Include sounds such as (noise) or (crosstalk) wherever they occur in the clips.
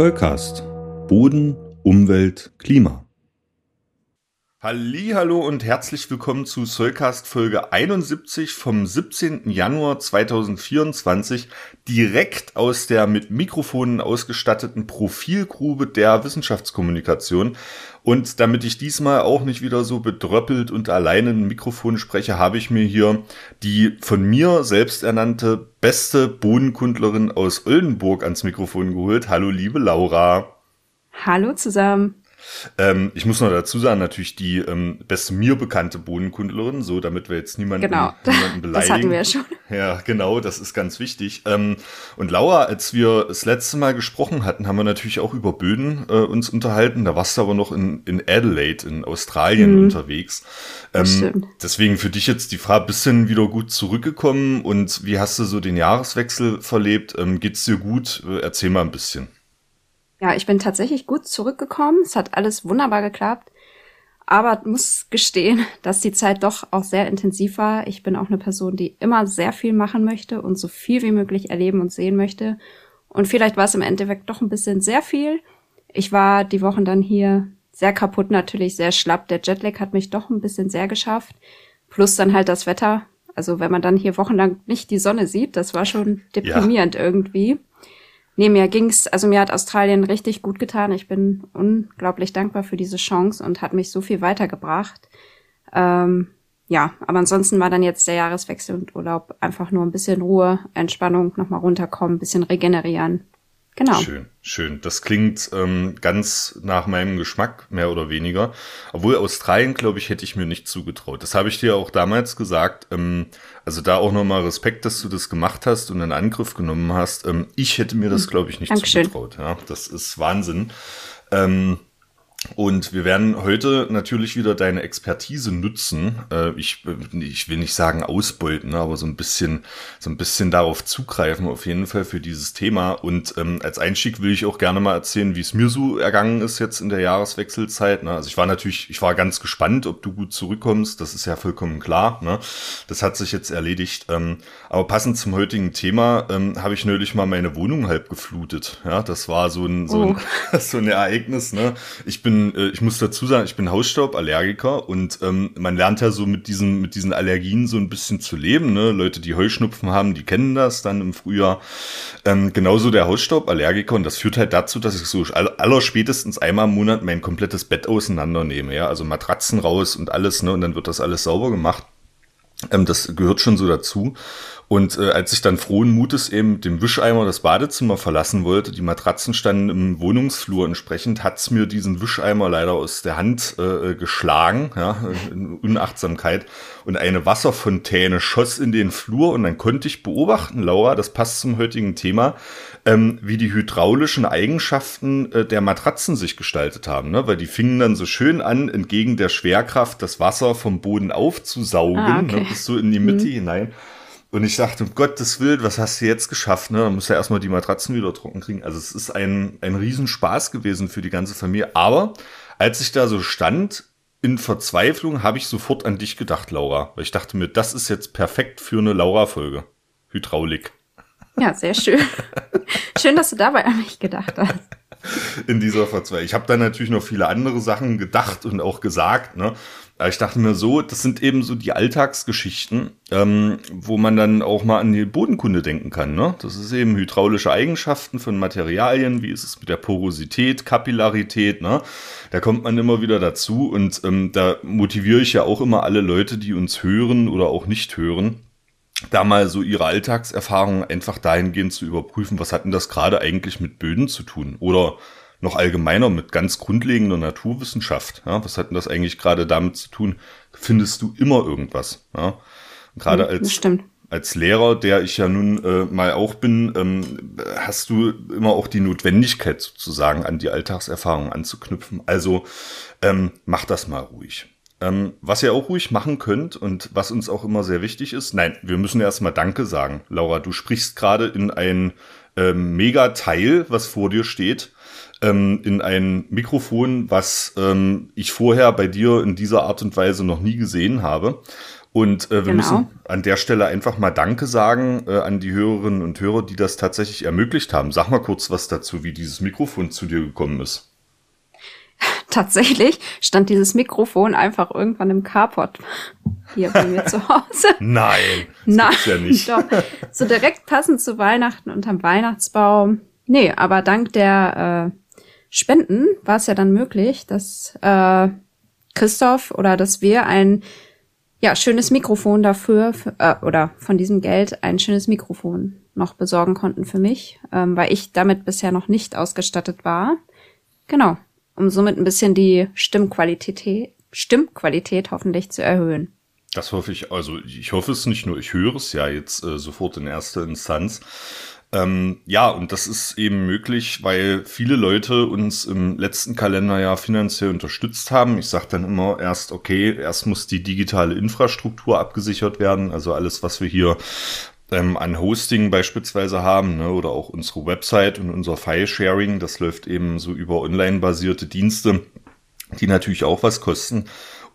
Zollcast. Boden, Umwelt, Klima. Hallo und herzlich willkommen zu Soulcast Folge 71 vom 17. Januar 2024 direkt aus der mit Mikrofonen ausgestatteten Profilgrube der Wissenschaftskommunikation. Und damit ich diesmal auch nicht wieder so bedröppelt und alleine ein Mikrofon spreche, habe ich mir hier die von mir selbst ernannte beste Bodenkundlerin aus Oldenburg ans Mikrofon geholt. Hallo liebe Laura. Hallo zusammen. Ähm, ich muss noch dazu sagen, natürlich die ähm, beste mir bekannte Bodenkundlerin, so damit wir jetzt niemanden, genau. (laughs) niemanden beleidigen. Das hatten wir ja schon. Ja, genau, das ist ganz wichtig. Ähm, und Laura, als wir das letzte Mal gesprochen hatten, haben wir natürlich auch über Böden äh, uns unterhalten. Da warst du aber noch in, in Adelaide in Australien mhm. unterwegs. Ähm, deswegen für dich jetzt die Frage, bist du denn wieder gut zurückgekommen und wie hast du so den Jahreswechsel verlebt? Ähm, geht's dir gut? Erzähl mal ein bisschen. Ja, ich bin tatsächlich gut zurückgekommen. Es hat alles wunderbar geklappt. Aber muss gestehen, (laughs) dass die Zeit doch auch sehr intensiv war. Ich bin auch eine Person, die immer sehr viel machen möchte und so viel wie möglich erleben und sehen möchte. Und vielleicht war es im Endeffekt doch ein bisschen sehr viel. Ich war die Wochen dann hier sehr kaputt, natürlich sehr schlapp. Der Jetlag hat mich doch ein bisschen sehr geschafft. Plus dann halt das Wetter. Also wenn man dann hier wochenlang nicht die Sonne sieht, das war schon deprimierend ja. irgendwie. Nee, mir ging's, also mir hat Australien richtig gut getan. Ich bin unglaublich dankbar für diese Chance und hat mich so viel weitergebracht. Ähm, ja, aber ansonsten war dann jetzt der Jahreswechsel und Urlaub einfach nur ein bisschen Ruhe, Entspannung, nochmal runterkommen, bisschen regenerieren. Genau. Schön, schön. Das klingt ähm, ganz nach meinem Geschmack, mehr oder weniger. Obwohl Australien, glaube ich, hätte ich mir nicht zugetraut. Das habe ich dir auch damals gesagt. Ähm, also da auch nochmal Respekt, dass du das gemacht hast und einen Angriff genommen hast. Ähm, ich hätte mir das, hm. glaube ich, nicht Dankeschön. zugetraut. Ja, das ist Wahnsinn. Ähm, und wir werden heute natürlich wieder deine Expertise nutzen. Äh, ich, ich will nicht sagen ausbeuten, aber so ein bisschen, so ein bisschen darauf zugreifen, auf jeden Fall für dieses Thema. Und ähm, als Einstieg will ich auch gerne mal erzählen, wie es mir so ergangen ist jetzt in der Jahreswechselzeit. Ne? Also ich war natürlich, ich war ganz gespannt, ob du gut zurückkommst. Das ist ja vollkommen klar. Ne? Das hat sich jetzt erledigt. Ähm, aber passend zum heutigen Thema ähm, habe ich neulich mal meine Wohnung halb geflutet. Ja, das war so ein, so ein, oh. (laughs) so ein Ereignis. Ne? Ich bin bin, äh, ich muss dazu sagen, ich bin Hausstauballergiker und ähm, man lernt ja so mit diesen, mit diesen Allergien so ein bisschen zu leben. Ne? Leute, die Heuschnupfen haben, die kennen das dann im Frühjahr. Ähm, genauso der Hausstauballergiker und das führt halt dazu, dass ich so aller spätestens einmal im Monat mein komplettes Bett auseinandernehme. Ja, also Matratzen raus und alles, ne? Und dann wird das alles sauber gemacht. Ähm, das gehört schon so dazu. Und äh, als ich dann frohen Mutes eben dem Wischeimer das Badezimmer verlassen wollte, die Matratzen standen im Wohnungsflur entsprechend, hat's mir diesen Wischeimer leider aus der Hand äh, geschlagen, ja, in Unachtsamkeit. Und eine Wasserfontäne schoss in den Flur und dann konnte ich beobachten, Laura, das passt zum heutigen Thema, ähm, wie die hydraulischen Eigenschaften äh, der Matratzen sich gestaltet haben, ne? weil die fingen dann so schön an, entgegen der Schwerkraft das Wasser vom Boden aufzusaugen, ah, okay. ne? bis so in die Mitte mhm. hinein. Und ich dachte, um Gottes Willen, was hast du jetzt geschafft? Ne? Dann musst du ja erstmal die Matratzen wieder trocken kriegen. Also es ist ein, ein Riesenspaß gewesen für die ganze Familie. Aber als ich da so stand, in Verzweiflung, habe ich sofort an dich gedacht, Laura. Weil ich dachte mir, das ist jetzt perfekt für eine Laura-Folge. Hydraulik. Ja, sehr schön. schön, dass du dabei an mich gedacht hast in dieser Verzweiflung. Ich habe da natürlich noch viele andere Sachen gedacht und auch gesagt, ne? Ich dachte mir so, das sind eben so die Alltagsgeschichten, ähm, wo man dann auch mal an die Bodenkunde denken kann. Ne? Das ist eben hydraulische Eigenschaften von Materialien, wie ist es mit der Porosität, Kapillarität, ne? Da kommt man immer wieder dazu und ähm, da motiviere ich ja auch immer alle Leute, die uns hören oder auch nicht hören, da mal so ihre Alltagserfahrungen einfach dahingehend zu überprüfen, was hat denn das gerade eigentlich mit Böden zu tun? Oder noch allgemeiner mit ganz grundlegender Naturwissenschaft. Ja, was hat denn das eigentlich gerade damit zu tun? Findest du immer irgendwas? Ja? Gerade hm, als, als Lehrer, der ich ja nun äh, mal auch bin, ähm, hast du immer auch die Notwendigkeit sozusagen an die Alltagserfahrung anzuknüpfen. Also ähm, mach das mal ruhig. Ähm, was ihr auch ruhig machen könnt und was uns auch immer sehr wichtig ist, nein, wir müssen erstmal Danke sagen. Laura, du sprichst gerade in ein ähm, Mega-Teil, was vor dir steht, ähm, in ein Mikrofon, was ähm, ich vorher bei dir in dieser Art und Weise noch nie gesehen habe. Und äh, wir genau. müssen an der Stelle einfach mal Danke sagen äh, an die Hörerinnen und Hörer, die das tatsächlich ermöglicht haben. Sag mal kurz was dazu, wie dieses Mikrofon zu dir gekommen ist. (laughs) Tatsächlich stand dieses Mikrofon einfach irgendwann im Carport hier bei mir zu Hause. (laughs) Nein, das Nein, ja nicht. Doch. So direkt passend zu Weihnachten unterm Weihnachtsbaum. Nee, aber dank der äh, Spenden war es ja dann möglich, dass äh, Christoph oder dass wir ein ja, schönes Mikrofon dafür für, äh, oder von diesem Geld ein schönes Mikrofon noch besorgen konnten für mich, ähm, weil ich damit bisher noch nicht ausgestattet war. Genau, um somit ein bisschen die Stimmqualität, Stimmqualität hoffentlich zu erhöhen. Das hoffe ich, also ich hoffe es nicht nur, ich höre es ja jetzt äh, sofort in erster Instanz. Ähm, ja, und das ist eben möglich, weil viele Leute uns im letzten Kalenderjahr finanziell unterstützt haben. Ich sage dann immer erst, okay, erst muss die digitale Infrastruktur abgesichert werden, also alles, was wir hier ähm, an Hosting beispielsweise haben, ne, oder auch unsere Website und unser File-Sharing, das läuft eben so über online-basierte Dienste, die natürlich auch was kosten.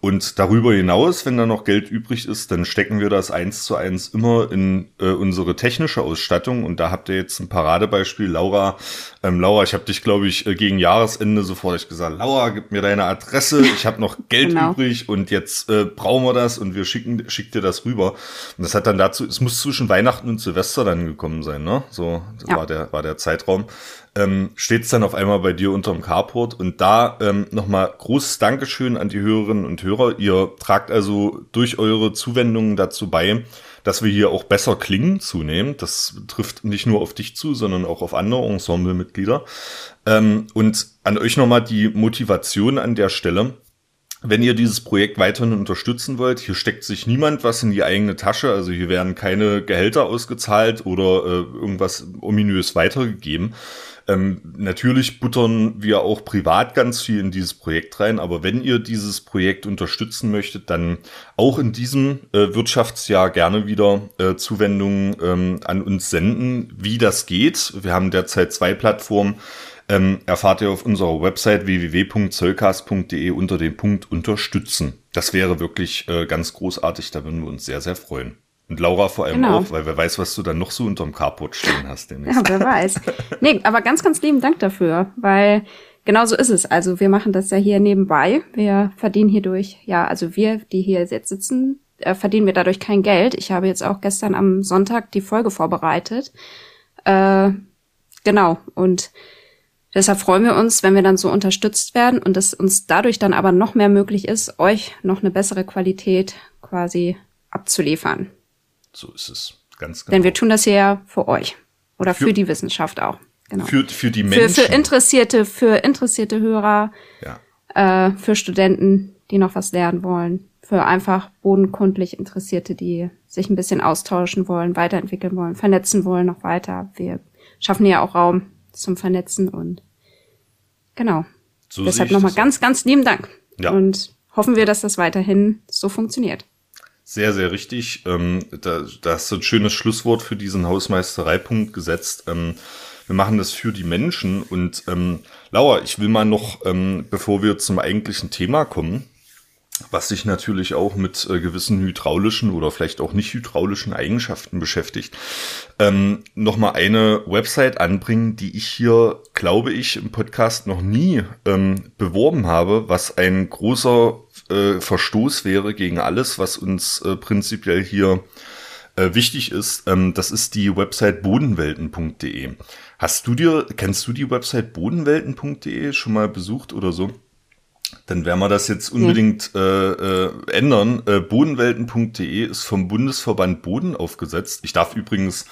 Und darüber hinaus, wenn da noch Geld übrig ist, dann stecken wir das eins zu eins immer in äh, unsere technische Ausstattung. Und da habt ihr jetzt ein Paradebeispiel, Laura. Ähm, Laura, ich habe dich, glaube ich, äh, gegen Jahresende sofort gesagt, Laura, gib mir deine Adresse, ich habe noch (laughs) Geld genau. übrig und jetzt äh, brauchen wir das und wir schicken schick dir das rüber. Und das hat dann dazu, es muss zwischen Weihnachten und Silvester dann gekommen sein, ne? So ja. war der war der Zeitraum ähm, steht es dann auf einmal bei dir unterm Carport. Und da ähm, nochmal großes Dankeschön an die Hörerinnen und Hörer. Ihr tragt also durch eure Zuwendungen dazu bei, dass wir hier auch besser klingen zunehmend. Das trifft nicht nur auf dich zu, sondern auch auf andere Ensemblemitglieder. Ähm, und an euch nochmal die Motivation an der Stelle. Wenn ihr dieses Projekt weiterhin unterstützen wollt, hier steckt sich niemand was in die eigene Tasche, also hier werden keine Gehälter ausgezahlt oder äh, irgendwas ominös weitergegeben, ähm, natürlich buttern wir auch privat ganz viel in dieses Projekt rein, aber wenn ihr dieses Projekt unterstützen möchtet, dann auch in diesem äh, Wirtschaftsjahr gerne wieder äh, Zuwendungen ähm, an uns senden, wie das geht. Wir haben derzeit zwei Plattformen. Ähm, erfahrt ihr auf unserer Website www.zollcast.de unter dem Punkt Unterstützen. Das wäre wirklich äh, ganz großartig, da würden wir uns sehr, sehr freuen. Und Laura vor allem genau. auch, weil wer weiß, was du dann noch so unterm Carport stehen hast. ja, wer weiß. (laughs) Nee, aber ganz, ganz lieben Dank dafür, weil genau so ist es. Also wir machen das ja hier nebenbei. Wir verdienen hierdurch, ja, also wir, die hier jetzt sitzen, äh, verdienen wir dadurch kein Geld. Ich habe jetzt auch gestern am Sonntag die Folge vorbereitet. Äh, genau. Und deshalb freuen wir uns, wenn wir dann so unterstützt werden und es uns dadurch dann aber noch mehr möglich ist, euch noch eine bessere Qualität quasi abzuliefern. So ist es. Ganz genau. Denn wir tun das ja für euch. Oder für, für die Wissenschaft auch. Genau. Für, für die Menschen. Für, für interessierte, für interessierte Hörer. Ja. Äh, für Studenten, die noch was lernen wollen. Für einfach bodenkundlich Interessierte, die sich ein bisschen austauschen wollen, weiterentwickeln wollen, vernetzen wollen noch weiter. Wir schaffen ja auch Raum zum Vernetzen und genau. So Deshalb nochmal ganz, ganz lieben Dank. Ja. Und hoffen wir, dass das weiterhin so funktioniert. Sehr, sehr richtig. Ähm, da, da hast du ein schönes Schlusswort für diesen Hausmeistereipunkt gesetzt. Ähm, wir machen das für die Menschen. Und ähm, Laura, ich will mal noch, ähm, bevor wir zum eigentlichen Thema kommen, was sich natürlich auch mit äh, gewissen hydraulischen oder vielleicht auch nicht hydraulischen Eigenschaften beschäftigt, ähm, nochmal eine Website anbringen, die ich hier, glaube ich, im Podcast noch nie ähm, beworben habe, was ein großer äh, Verstoß wäre gegen alles, was uns äh, prinzipiell hier äh, wichtig ist. Ähm, das ist die Website bodenwelten.de. Hast du dir, kennst du die Website bodenwelten.de schon mal besucht oder so? Dann werden wir das jetzt unbedingt hm. äh, äh, ändern. Äh, Bodenwelten.de ist vom Bundesverband Boden aufgesetzt. Ich darf übrigens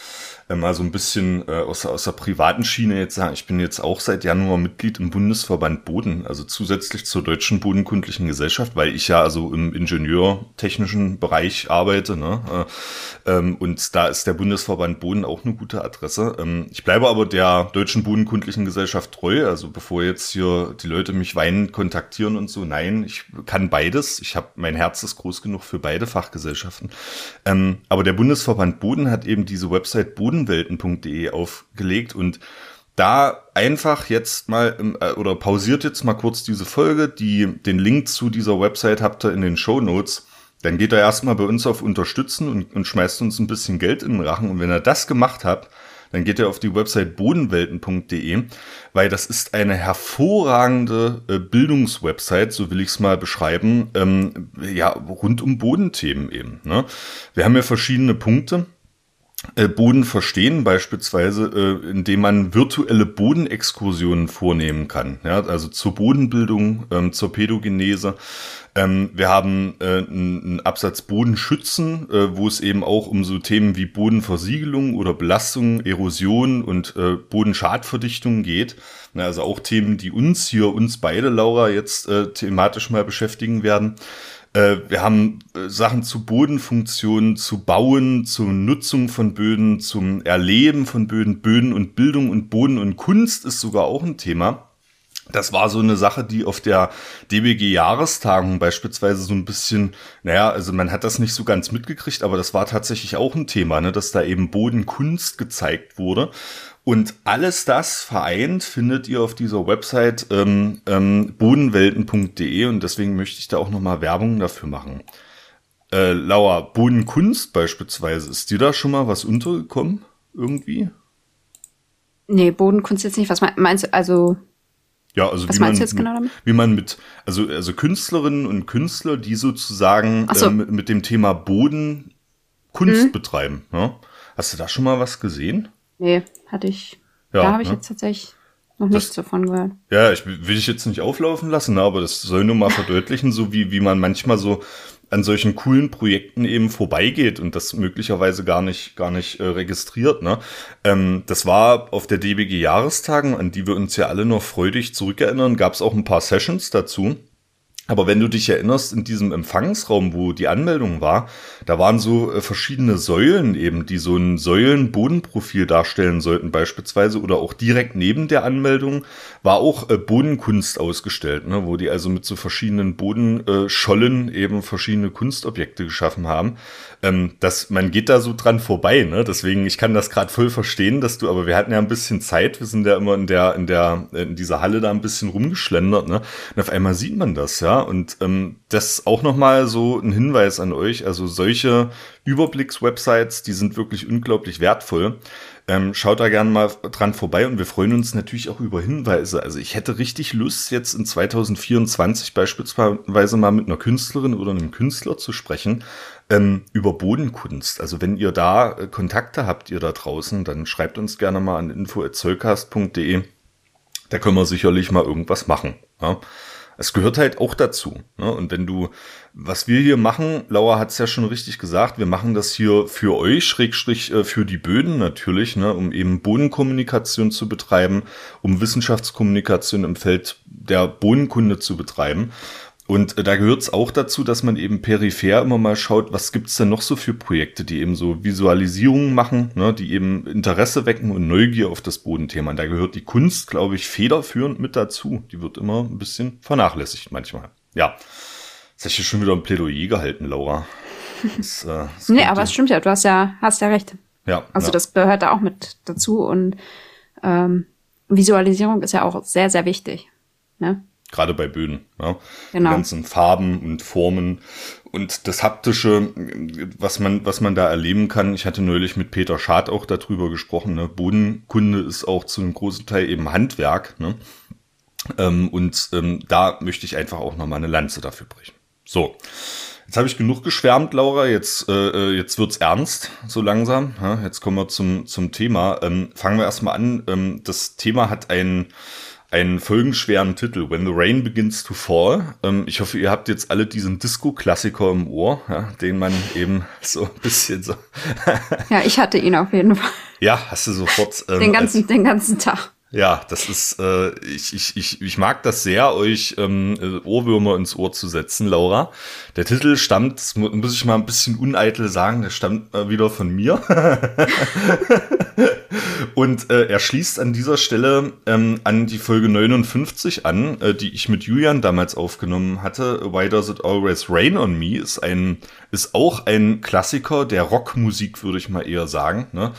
mal so ein bisschen äh, aus, aus der privaten Schiene jetzt sagen, ich bin jetzt auch seit Januar Mitglied im Bundesverband Boden, also zusätzlich zur Deutschen Bodenkundlichen Gesellschaft, weil ich ja also im ingenieurtechnischen Bereich arbeite. Ne? Äh, ähm, und da ist der Bundesverband Boden auch eine gute Adresse. Ähm, ich bleibe aber der Deutschen Bodenkundlichen Gesellschaft treu, also bevor jetzt hier die Leute mich weinen kontaktieren und so, nein, ich kann beides. Ich habe mein Herz ist groß genug für beide Fachgesellschaften. Ähm, aber der Bundesverband Boden hat eben diese Website Boden bodenwelten.de aufgelegt und da einfach jetzt mal äh, oder pausiert jetzt mal kurz diese Folge. Die, den Link zu dieser Website habt ihr in den Show Notes. Dann geht er erstmal bei uns auf Unterstützen und, und schmeißt uns ein bisschen Geld in den Rachen. Und wenn er das gemacht hat, dann geht er auf die Website bodenwelten.de, weil das ist eine hervorragende äh, Bildungswebsite, so will ich es mal beschreiben, ähm, ja, rund um Bodenthemen eben. Ne? Wir haben ja verschiedene Punkte. Äh, Boden verstehen, beispielsweise, äh, indem man virtuelle Bodenexkursionen vornehmen kann. Ja, also zur Bodenbildung, ähm, zur Pädogenese. Ähm, wir haben äh, einen Absatz Bodenschützen, äh, wo es eben auch um so Themen wie Bodenversiegelung oder Belastung, Erosion und äh, Bodenschadverdichtung geht. Also auch Themen, die uns hier, uns beide, Laura, jetzt äh, thematisch mal beschäftigen werden. Äh, wir haben äh, Sachen zu Bodenfunktionen, zu Bauen, zur Nutzung von Böden, zum Erleben von Böden, Böden und Bildung und Boden und Kunst ist sogar auch ein Thema. Das war so eine Sache, die auf der DBG-Jahrestagung beispielsweise so ein bisschen, naja, also man hat das nicht so ganz mitgekriegt, aber das war tatsächlich auch ein Thema, ne, dass da eben Bodenkunst gezeigt wurde. Und alles das vereint findet ihr auf dieser Website ähm, ähm, bodenwelten.de und deswegen möchte ich da auch nochmal Werbung dafür machen. Äh, Laura, Bodenkunst beispielsweise, ist dir da schon mal was untergekommen? Irgendwie? Nee, Bodenkunst jetzt nicht. Was meinst du? Also. Ja, also was wie man, genau? Wie man mit, also, also Künstlerinnen und Künstler, die sozusagen so. äh, mit, dem Thema Boden Kunst Mhm. betreiben. Ja? Hast du da schon mal was gesehen? Nee, hatte ich. Ja, da habe ich ne? jetzt tatsächlich noch Das- nichts davon gehört. Ja, ich will will ich jetzt nicht auflaufen lassen, aber das soll nur mal verdeutlichen, so wie, wie man manchmal so an solchen coolen Projekten eben vorbeigeht und das möglicherweise gar nicht, gar nicht äh, registriert. Ne? Ähm, das war auf der DBG-Jahrestagung, an die wir uns ja alle noch freudig zurückerinnern, gab es auch ein paar Sessions dazu. Aber wenn du dich erinnerst, in diesem Empfangsraum, wo die Anmeldung war, da waren so äh, verschiedene Säulen eben, die so ein Säulenbodenprofil darstellen sollten beispielsweise oder auch direkt neben der Anmeldung war auch äh, Bodenkunst ausgestellt, ne, wo die also mit so verschiedenen Bodenschollen eben verschiedene Kunstobjekte geschaffen haben. Ähm, das, man geht da so dran vorbei, ne? Deswegen, ich kann das gerade voll verstehen, dass du, aber wir hatten ja ein bisschen Zeit, wir sind ja immer in der, in der, in dieser Halle da ein bisschen rumgeschlendert, ne? Und auf einmal sieht man das, ja. Und ähm, das auch nochmal so ein Hinweis an euch. Also solche Überblicks-Websites, die sind wirklich unglaublich wertvoll. Ähm, schaut da gerne mal dran vorbei und wir freuen uns natürlich auch über Hinweise. Also ich hätte richtig Lust, jetzt in 2024 beispielsweise mal mit einer Künstlerin oder einem Künstler zu sprechen ähm, über Bodenkunst. Also wenn ihr da äh, Kontakte habt, ihr da draußen, dann schreibt uns gerne mal an info.zollcast.de. Da können wir sicherlich mal irgendwas machen. Ja. Es gehört halt auch dazu. Ne? Und wenn du, was wir hier machen, Laura hat es ja schon richtig gesagt, wir machen das hier für euch, Schrägstrich äh, für die Böden natürlich, ne? um eben Bodenkommunikation zu betreiben, um Wissenschaftskommunikation im Feld der Bodenkunde zu betreiben. Und äh, da gehört es auch dazu, dass man eben peripher immer mal schaut, was gibt's denn noch so für Projekte, die eben so Visualisierungen machen, ne, die eben Interesse wecken und Neugier auf das Bodenthema. Und da gehört die Kunst, glaube ich, federführend mit dazu. Die wird immer ein bisschen vernachlässigt manchmal. Ja, jetzt habe ich hier schon wieder ein Plädoyer gehalten, Laura. Das, äh, das (laughs) Nee, aber es stimmt ja, du hast ja, hast ja recht. ja, Also ja. das gehört da auch mit dazu und ähm, Visualisierung ist ja auch sehr, sehr wichtig. Ne? Gerade bei Böden. Ja. Genau. Die ganzen Farben und Formen und das haptische, was man, was man da erleben kann. Ich hatte neulich mit Peter Schad auch darüber gesprochen. Ne? Bodenkunde ist auch zu einem großen Teil eben Handwerk. Ne? Ähm, und ähm, da möchte ich einfach auch nochmal eine Lanze dafür brechen. So. Jetzt habe ich genug geschwärmt, Laura. Jetzt, äh, äh, jetzt wird's ernst, so langsam. Ja, jetzt kommen wir zum, zum Thema. Ähm, fangen wir erstmal an. Ähm, das Thema hat einen, einen folgenschweren Titel, When the Rain Begins to Fall. Ähm, ich hoffe, ihr habt jetzt alle diesen Disco-Klassiker im Ohr, ja, den man eben (laughs) so ein bisschen so. Ja, ich hatte ihn auf jeden Fall. ja, hast du sofort. Ähm, Den ganzen, den ganzen Tag. Ja, das ist, äh, ich, ich, ich, ich mag das sehr, euch ähm, äh, Ohrwürmer ins Ohr zu setzen, Laura. Der Titel stammt, muss ich mal ein bisschen uneitel sagen, der stammt äh, wieder von mir. (laughs) Und äh, er schließt an dieser Stelle ähm, an die Folge 59 an, äh, die ich mit Julian damals aufgenommen hatte. Why Does It Always Rain on Me ist ein ist auch ein Klassiker der Rockmusik, würde ich mal eher sagen. Ne?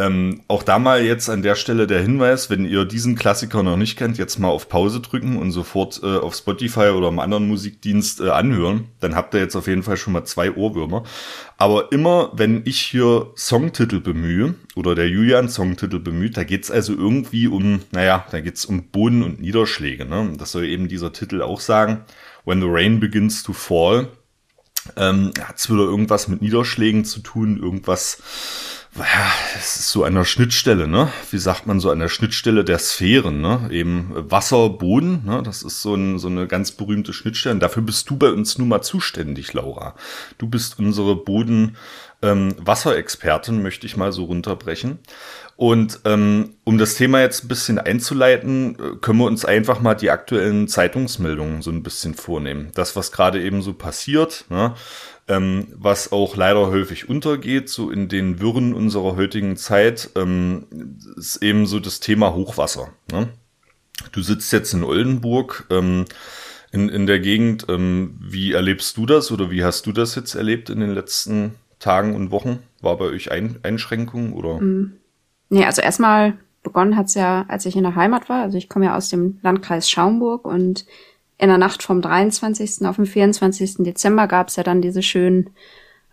Ähm, auch da mal jetzt an der Stelle der Hinweis, wenn ihr diesen Klassiker noch nicht kennt, jetzt mal auf Pause drücken und sofort äh, auf Spotify oder einem anderen Musikdienst äh, anhören. Dann habt ihr jetzt auf jeden Fall schon mal zwei Ohrwürmer. Aber immer, wenn ich hier Songtitel bemühe oder der Julian Songtitel bemüht, da geht's also irgendwie um, naja, da geht's um Boden und Niederschläge. Ne? Das soll eben dieser Titel auch sagen. When the rain begins to fall. Ähm, hat's wieder irgendwas mit Niederschlägen zu tun, irgendwas es ist so der Schnittstelle, ne? Wie sagt man so an der Schnittstelle der Sphären, ne? Eben Wasser, Boden, ne? Das ist so, ein, so eine ganz berühmte Schnittstelle. Und dafür bist du bei uns nun mal zuständig, Laura. Du bist unsere Boden, ähm, Wasserexpertin, möchte ich mal so runterbrechen. Und ähm, um das Thema jetzt ein bisschen einzuleiten, äh, können wir uns einfach mal die aktuellen Zeitungsmeldungen so ein bisschen vornehmen. Das, was gerade eben so passiert, ne? ähm, was auch leider häufig untergeht, so in den Wirren unserer heutigen Zeit, ähm, ist eben so das Thema Hochwasser. Ne? Du sitzt jetzt in Oldenburg ähm, in, in der Gegend. Ähm, wie erlebst du das oder wie hast du das jetzt erlebt in den letzten Tagen und Wochen? War bei euch Ein Einschränkungen oder? Mm. Nee, also erstmal begonnen hat's ja, als ich in der Heimat war. Also ich komme ja aus dem Landkreis Schaumburg und in der Nacht vom 23. auf den 24. Dezember gab es ja dann diese schönen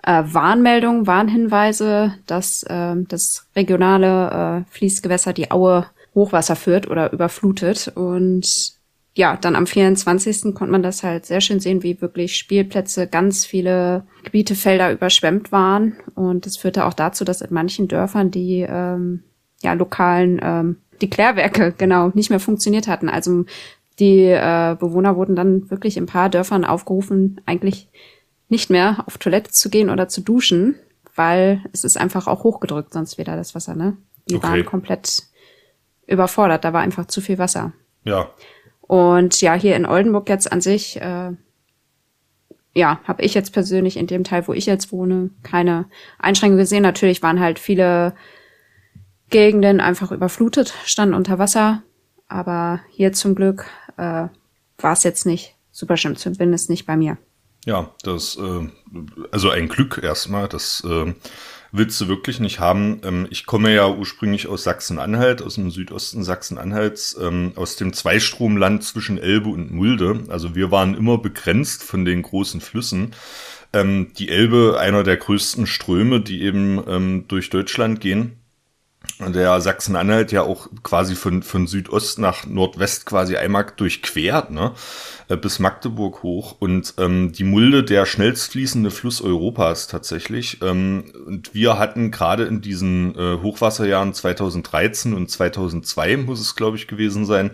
äh, Warnmeldungen, Warnhinweise, dass äh, das regionale äh, Fließgewässer die Aue Hochwasser führt oder überflutet. Und ja, dann am 24. konnte man das halt sehr schön sehen, wie wirklich Spielplätze, ganz viele Gebiete, Felder überschwemmt waren. Und das führte auch dazu, dass in manchen Dörfern die ähm, ja, lokalen ähm, die Klärwerke genau nicht mehr funktioniert hatten. Also die äh, Bewohner wurden dann wirklich in ein paar Dörfern aufgerufen, eigentlich nicht mehr auf Toilette zu gehen oder zu duschen, weil es ist einfach auch hochgedrückt, sonst wieder das Wasser, ne? Die okay. waren komplett überfordert, da war einfach zu viel Wasser. Ja. Und ja, hier in Oldenburg jetzt an sich, äh, ja, habe ich jetzt persönlich in dem Teil, wo ich jetzt wohne, keine Einschränkungen gesehen. Natürlich waren halt viele Gegenden einfach überflutet, standen unter Wasser. Aber hier zum Glück äh, war es jetzt nicht super schlimm, zumindest nicht bei mir. Ja, das, äh, also ein Glück erstmal, das äh, willst du wirklich nicht haben. Ähm, ich komme ja ursprünglich aus Sachsen-Anhalt, aus dem Südosten Sachsen-Anhalts, ähm, aus dem Zweistromland zwischen Elbe und Mulde. Also wir waren immer begrenzt von den großen Flüssen. Ähm, die Elbe, einer der größten Ströme, die eben durch Deutschland gehen der Sachsen-Anhalt ja auch quasi von, von Südost nach Nordwest quasi einmal durchquert, ne? Äh, bis Magdeburg hoch. Und ähm, die Mulde der schnellst fließende Fluss Europas tatsächlich. Ähm, und wir hatten gerade in diesen äh, Hochwasserjahren 2013 und 2002, muss es glaube ich gewesen sein,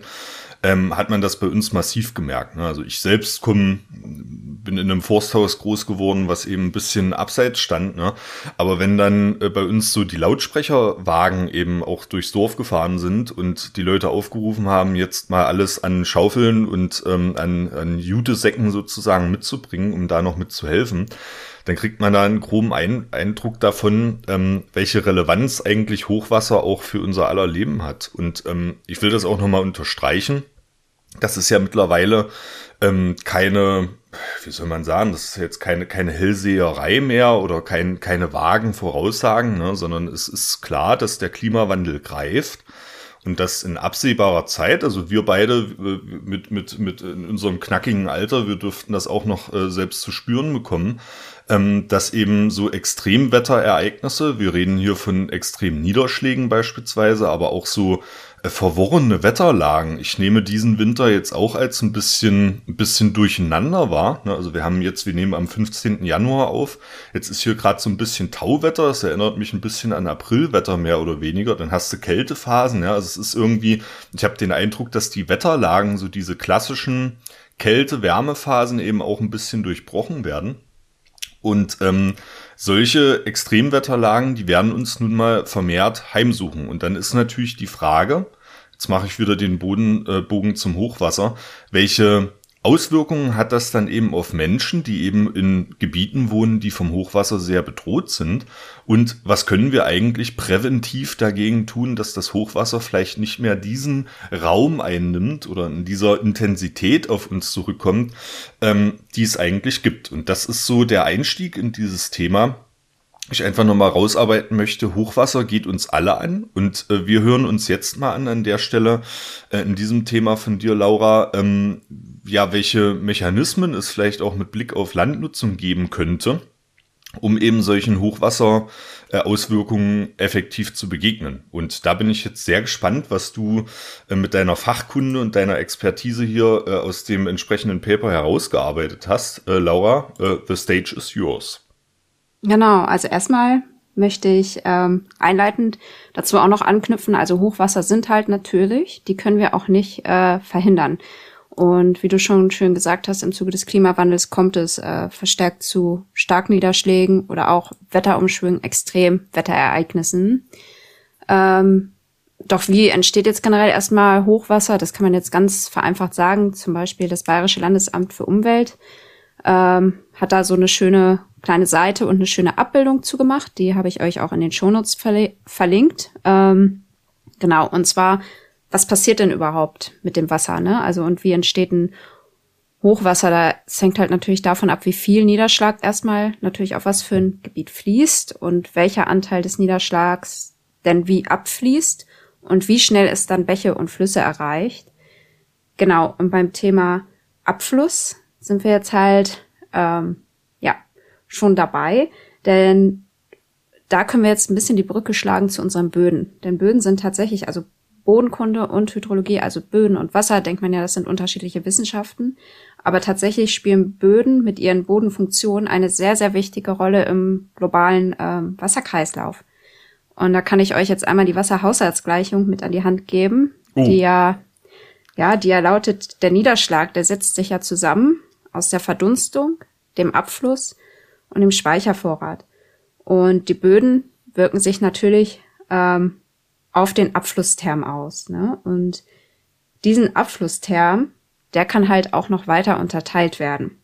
ähm, hat man das bei uns massiv gemerkt. Ne? Also ich selbst komm, bin in einem Forsthaus groß geworden, was eben ein bisschen abseits stand. Ne? Aber wenn dann äh, bei uns so die Lautsprecherwagen eben auch durchs Dorf gefahren sind und die Leute aufgerufen haben, jetzt mal alles an Schaufeln und ähm, an, an Jutesäcken sozusagen mitzubringen, um da noch mitzuhelfen, dann kriegt man da einen groben Ein Eindruck davon, ähm, welche Relevanz eigentlich Hochwasser auch für unser aller Leben hat. Und ähm, ich will das auch nochmal unterstreichen das ist ja mittlerweile ähm, keine, wie soll man sagen, das ist jetzt keine, keine Hellseherei mehr oder kein, keine vagen Voraussagen, ne, sondern es ist klar, dass der Klimawandel greift und das in absehbarer Zeit. Also wir beide äh, mit, mit, mit in unserem knackigen Alter, wir dürften das auch noch äh, selbst zu spüren bekommen, ähm, dass eben so Extremwetterereignisse, wir reden hier von extremen Niederschlägen beispielsweise, aber auch so verworrene Wetterlagen. Ich nehme diesen Winter jetzt auch als ein bisschen, ein bisschen durcheinander wahr. Ne? Also wir haben jetzt, wir nehmen am 15. Januar auf. Jetzt ist hier gerade so ein bisschen Tauwetter. Das erinnert mich ein bisschen an Aprilwetter mehr oder weniger. Dann hast du Kältephasen. Ja, also es ist irgendwie, ich habe den Eindruck, dass die Wetterlagen, so diese klassischen Kälte-Wärmephasen eben auch ein bisschen durchbrochen werden. Und ähm, solche Extremwetterlagen, die werden uns nun mal vermehrt heimsuchen. Und dann ist natürlich die Frage, jetzt mache ich wieder den Boden, äh, Bogen zum Hochwasser, welche Auswirkungen hat das dann eben auf Menschen, die eben in Gebieten wohnen, die vom Hochwasser sehr bedroht sind? Und was können wir eigentlich präventiv dagegen tun, dass das Hochwasser vielleicht nicht mehr diesen Raum einnimmt oder in dieser Intensität auf uns zurückkommt, ähm, die es eigentlich gibt? Und das ist so der Einstieg in dieses Thema, ich einfach nochmal rausarbeiten möchte, Hochwasser geht uns alle an und äh, wir hören uns jetzt mal an an der Stelle äh, in diesem Thema von dir, Laura, ähm, ja, welche Mechanismen es vielleicht auch mit Blick auf Landnutzung geben könnte, um eben solchen Hochwasserauswirkungen äh, effektiv zu begegnen. Und da bin ich jetzt sehr gespannt, was du äh, mit deiner Fachkunde und deiner Expertise hier äh, aus dem entsprechenden Paper herausgearbeitet hast. Laura, the stage is yours. Genau, also erstmal möchte ich ähm, einleitend dazu auch noch anknüpfen. Also Hochwasser sind halt natürlich, die können wir auch nicht äh, verhindern. Und wie du schon schön gesagt hast, im Zuge des Klimawandels kommt es äh, verstärkt zu Starkniederschlägen oder auch Wetterumschwüngen, Extremwetterereignissen. Ähm, doch wie entsteht jetzt generell erstmal Hochwasser? Das kann man jetzt ganz vereinfacht sagen. Zum Beispiel das Bayerische Landesamt für Umwelt ähm, hat da so eine schöne kleine Seite und eine schöne Abbildung zugemacht. Die habe ich euch auch in den Shownotes verli verlinkt. Ähm, genau, und zwar, was passiert denn überhaupt mit dem Wasser? Ne? Also und wie entsteht ein Hochwasser? Da hängt halt natürlich davon ab, wie viel Niederschlag erstmal natürlich auf was für ein Gebiet fließt und welcher Anteil des Niederschlags denn wie abfließt und wie schnell es dann Bäche und Flüsse erreicht. Genau, und beim Thema Abfluss sind wir jetzt halt ähm, schon dabei, denn da können wir jetzt ein bisschen die Brücke schlagen zu unseren Böden. Denn Böden sind tatsächlich, also Bodenkunde und Hydrologie, also Böden und Wasser, denkt man ja, das sind unterschiedliche Wissenschaften. Aber tatsächlich spielen Böden mit ihren Bodenfunktionen eine sehr, sehr wichtige Rolle im globalen ähm, Wasserkreislauf. Und da kann ich euch jetzt einmal die Wasserhaushaltsgleichung mit an die Hand geben, oh. die ja, ja, die ja lautet, der Niederschlag, der setzt sich ja zusammen aus der Verdunstung, dem Abfluss und dem Speichervorrat. Und die Böden wirken sich natürlich ähm, auf den Abflussterm aus. Ne? Und diesen Abflussterm, der kann halt auch noch weiter unterteilt werden.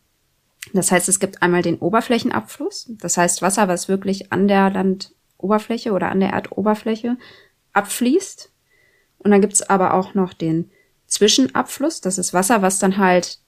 Das heißt, es gibt einmal den Oberflächenabfluss, das heißt Wasser, was wirklich an der Landoberfläche oder an der Erdoberfläche abfließt. Und dann gibt's aber auch noch den Zwischenabfluss, das ist Wasser, was dann halt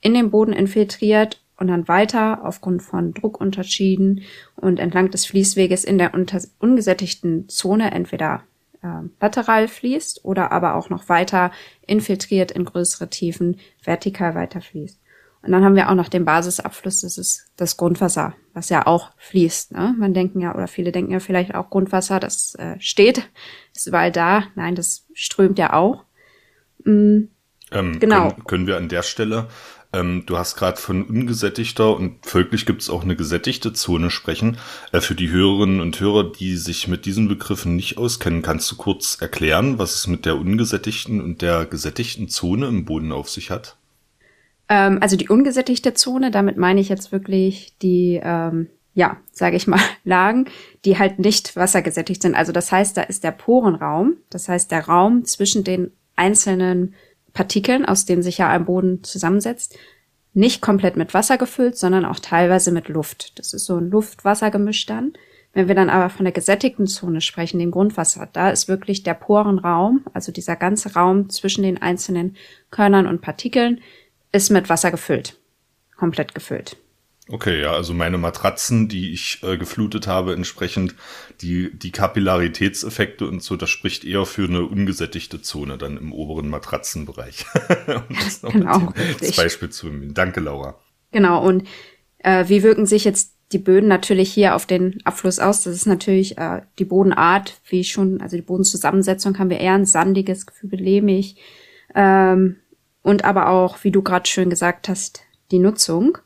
in den Boden infiltriert und dann weiter aufgrund von Druckunterschieden und entlang des Fließweges in der ungesättigten Zone entweder äh, lateral fließt oder aber auch noch weiter infiltriert in größere Tiefen vertikal weiterfließt. Und dann haben wir auch noch den Basisabfluss, das ist das Grundwasser, was ja auch fließt. Ne? Man denken ja, oder viele denken ja vielleicht auch Grundwasser, das äh, steht, ist überall da. Nein, das strömt ja auch. Mhm. Ähm, genau. Können, können wir an der Stelle ähm, du hast gerade von ungesättigter und folglich gibt es auch eine gesättigte Zone sprechen. Äh, für die Hörerinnen und Hörer, die sich mit diesen Begriffen nicht auskennen, kannst du kurz erklären, was es mit der ungesättigten und der gesättigten Zone im Boden auf sich hat? Ähm, also die ungesättigte Zone, damit meine ich jetzt wirklich die, ähm, ja, sage ich mal, (laughs) Lagen, die halt nicht wassergesättigt sind. Also das heißt, da ist der Porenraum, das heißt der Raum zwischen den einzelnen Partikeln, aus denen sich ja ein Boden zusammensetzt, nicht komplett mit Wasser gefüllt, sondern auch teilweise mit Luft. Das ist so ein Luft-Wasser-Gemisch dann. Wenn wir dann aber von der gesättigten Zone sprechen, dem Grundwasser, da ist wirklich der Porenraum, also dieser ganze Raum zwischen den einzelnen Körnern und Partikeln, ist mit Wasser gefüllt. Komplett gefüllt. Okay, ja, also meine Matratzen, die ich äh, geflutet habe, entsprechend die, die Kapillaritätseffekte und so, das spricht eher für eine ungesättigte Zone dann im oberen Matratzenbereich. (laughs) um das noch genau, als Beispiel zu nehmen. Danke, Laura. Genau, und äh, wie wirken sich jetzt die Böden natürlich hier auf den Abfluss aus? Das ist natürlich äh, die Bodenart, wie schon, also die Bodenzusammensetzung haben wir eher ein sandiges Gefüge, lehmig. Ähm, und aber auch, wie du gerade schön gesagt hast, die Nutzung.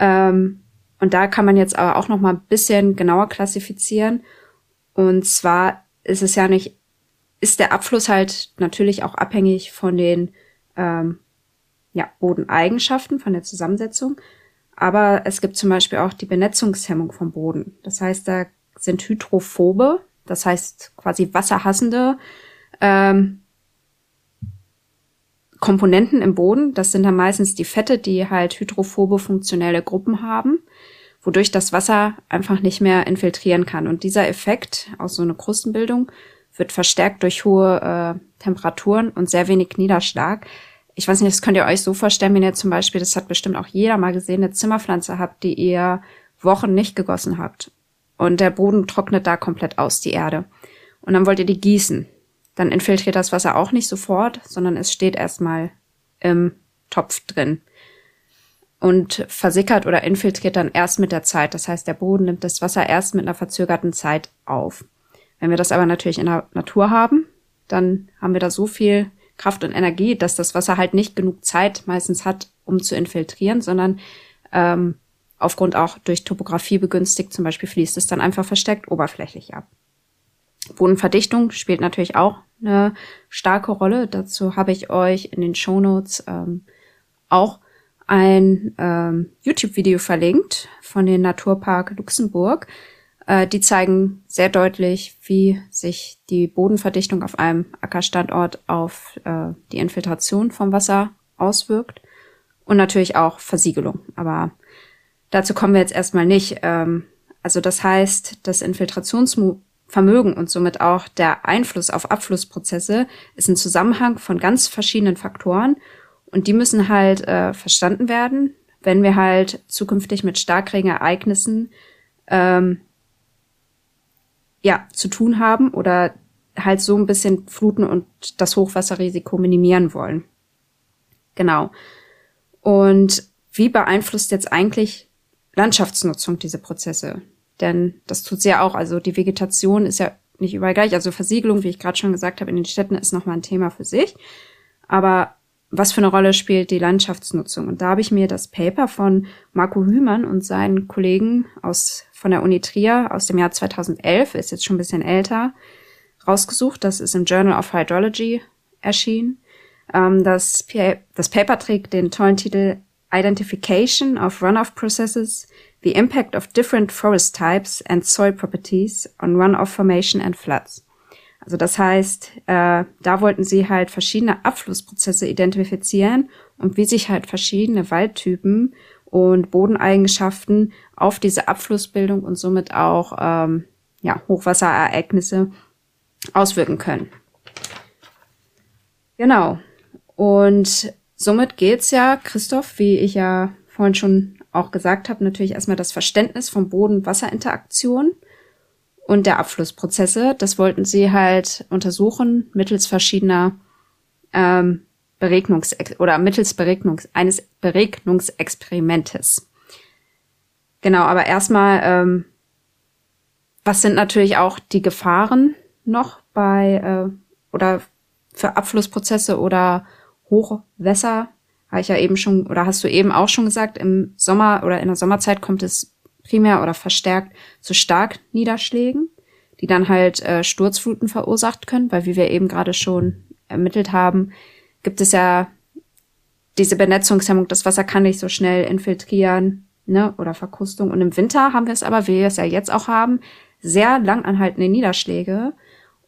Ähm, und da kann man jetzt aber auch noch mal ein bisschen genauer klassifizieren. Und zwar ist es ja nicht, ist der Abfluss halt natürlich auch abhängig von den ähm, ja, Bodeneigenschaften, von der Zusammensetzung. Aber es gibt zum Beispiel auch die Benetzungshemmung vom Boden. Das heißt, da sind Hydrophobe, das heißt quasi wasserhassende ähm, Komponenten im Boden. Das sind dann meistens die Fette, die halt hydrophobe funktionelle Gruppen haben, wodurch das Wasser einfach nicht mehr infiltrieren kann. Und dieser Effekt aus so einer Krustenbildung wird verstärkt durch hohe äh, Temperaturen und sehr wenig Niederschlag. Ich weiß nicht, das könnt ihr euch so vorstellen, wenn ihr zum Beispiel, das hat bestimmt auch jeder mal gesehen, eine Zimmerpflanze habt, die ihr Wochen nicht gegossen habt. Und der Boden trocknet da komplett aus, die Erde. Und dann wollt ihr die gießen dann infiltriert das Wasser auch nicht sofort, sondern es steht erstmal im Topf drin und versickert oder infiltriert dann erst mit der Zeit. Das heißt, der Boden nimmt das Wasser erst mit einer verzögerten Zeit auf. Wenn wir das aber natürlich in der Natur haben, dann haben wir da so viel Kraft und Energie, dass das Wasser halt nicht genug Zeit meistens hat, um zu infiltrieren, sondern ähm, aufgrund auch durch Topografie begünstigt zum Beispiel fließt es dann einfach verstärkt oberflächlich ab. Bodenverdichtung spielt natürlich auch eine starke Rolle. Dazu habe ich euch in den Shownotes ähm, auch ein ähm, YouTube-Video verlinkt von den Naturpark Luxemburg. Äh, die zeigen sehr deutlich, wie sich die Bodenverdichtung auf einem Ackerstandort auf äh, die Infiltration vom Wasser auswirkt und natürlich auch Versiegelung. Aber dazu kommen wir jetzt erstmal nicht. Ähm, also das heißt, das Infiltrationsmu Vermögen und somit auch der Einfluss auf Abflussprozesse ist ein Zusammenhang von ganz verschiedenen Faktoren und die müssen halt äh, verstanden werden, wenn wir halt zukünftig mit Starkregenereignissen ähm, ja zu tun haben oder halt so ein bisschen Fluten und das Hochwasserrisiko minimieren wollen. Genau. Und wie beeinflusst jetzt eigentlich Landschaftsnutzung diese Prozesse? Denn das tut sie ja auch. Also die Vegetation ist ja nicht überall gleich. Also Versiegelung, wie ich gerade schon gesagt habe, in den Städten ist nochmal ein Thema für sich. Aber was für eine Rolle spielt die Landschaftsnutzung? Und da habe ich mir das Paper von Marco Hümann und seinen Kollegen aus, von der Uni Trier aus dem Jahr 2011, ist jetzt schon ein bisschen älter, rausgesucht. Das ist im Journal of Hydrology erschienen. Ähm, das, das Paper trägt den tollen Titel Identification of Runoff Processes The Impact of Different Forest Types and Soil Properties on Runoff Formation and Floods. Also das heißt, äh, da wollten sie halt verschiedene Abflussprozesse identifizieren und wie sich halt verschiedene Waldtypen und Bodeneigenschaften auf diese Abflussbildung und somit auch ähm, ja, Hochwasserereignisse auswirken können. Genau. Und somit geht's ja, Christoph, wie ich ja vorhin schon auch gesagt habe, natürlich erstmal das Verständnis von Boden-Wasser-Interaktion und der Abflussprozesse. Das wollten sie halt untersuchen mittels verschiedener ähm, Beregnungs- oder mittels Beregnungs eines Beregnungsexperimentes. Genau, aber erstmal, ähm, was sind natürlich auch die Gefahren noch bei äh, oder für Abflussprozesse oder Hochwässer habe ich ja eben schon, oder hast du eben auch schon gesagt, im Sommer oder in der Sommerzeit kommt es primär oder verstärkt zu Starkniederschlägen, die dann halt äh, Sturzfluten verursacht können, weil wie wir eben gerade schon ermittelt haben, gibt es ja diese Benetzungshemmung, das Wasser kann nicht so schnell infiltrieren, ne, oder Verkrustung. Und im Winter haben wir es aber, wie wir es ja jetzt auch haben, sehr langanhaltende Niederschläge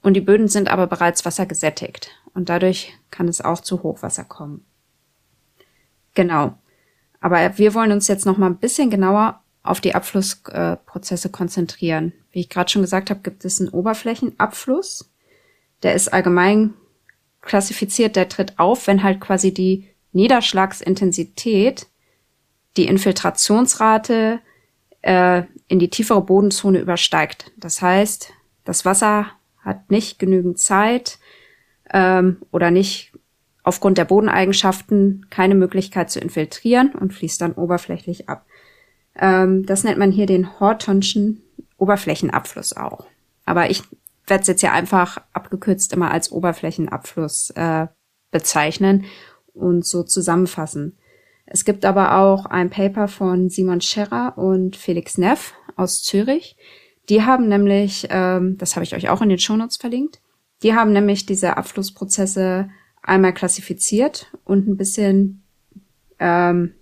und die Böden sind aber bereits wassergesättigt. Und dadurch kann es auch zu Hochwasser kommen. Genau. Aber wir wollen uns jetzt noch mal ein bisschen genauer auf die Abflussprozesse konzentrieren. Wie ich gerade schon gesagt habe, gibt es einen Oberflächenabfluss. Der ist allgemein klassifiziert, der tritt auf, wenn halt quasi die Niederschlagsintensität, die Infiltrationsrate äh, in die tiefere Bodenzone übersteigt. Das heißt, das Wasser hat nicht genügend Zeit ähm, oder nicht aufgrund der Bodeneigenschaften keine Möglichkeit zu infiltrieren und fließt dann oberflächlich ab. Ähm, das nennt man hier den Hortonschen Oberflächenabfluss auch. Aber ich werde es jetzt ja einfach abgekürzt immer als Oberflächenabfluss äh, bezeichnen und so zusammenfassen. Es gibt aber auch ein Paper von Simon Scherrer und Felix Neff aus Zürich. Die haben nämlich, ähm, das habe ich euch auch in den Shownotes verlinkt, die haben nämlich diese Abflussprozesse einmal klassifiziert und ein bisschen ähm,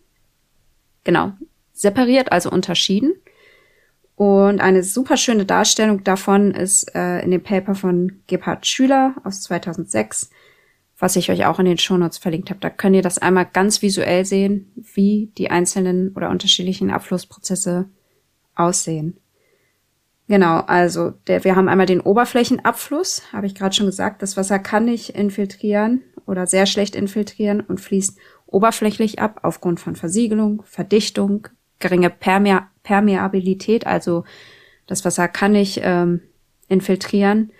genau separiert, also unterschieden. Und eine super schöne Darstellung davon ist äh, in dem Paper von Gebhard Schüler aus 2006, was ich euch auch in den Shownotes verlinkt habe. Da könnt ihr das einmal ganz visuell sehen, wie die einzelnen oder unterschiedlichen Abflussprozesse aussehen. Genau, also der, wir haben einmal den Oberflächenabfluss, habe ich gerade schon gesagt. Das Wasser kann nicht infiltrieren oder sehr schlecht infiltrieren und fließt oberflächlich ab aufgrund von Versiegelung, Verdichtung, geringe Permea Permeabilität, also das Wasser kann nicht ähm, infiltrieren.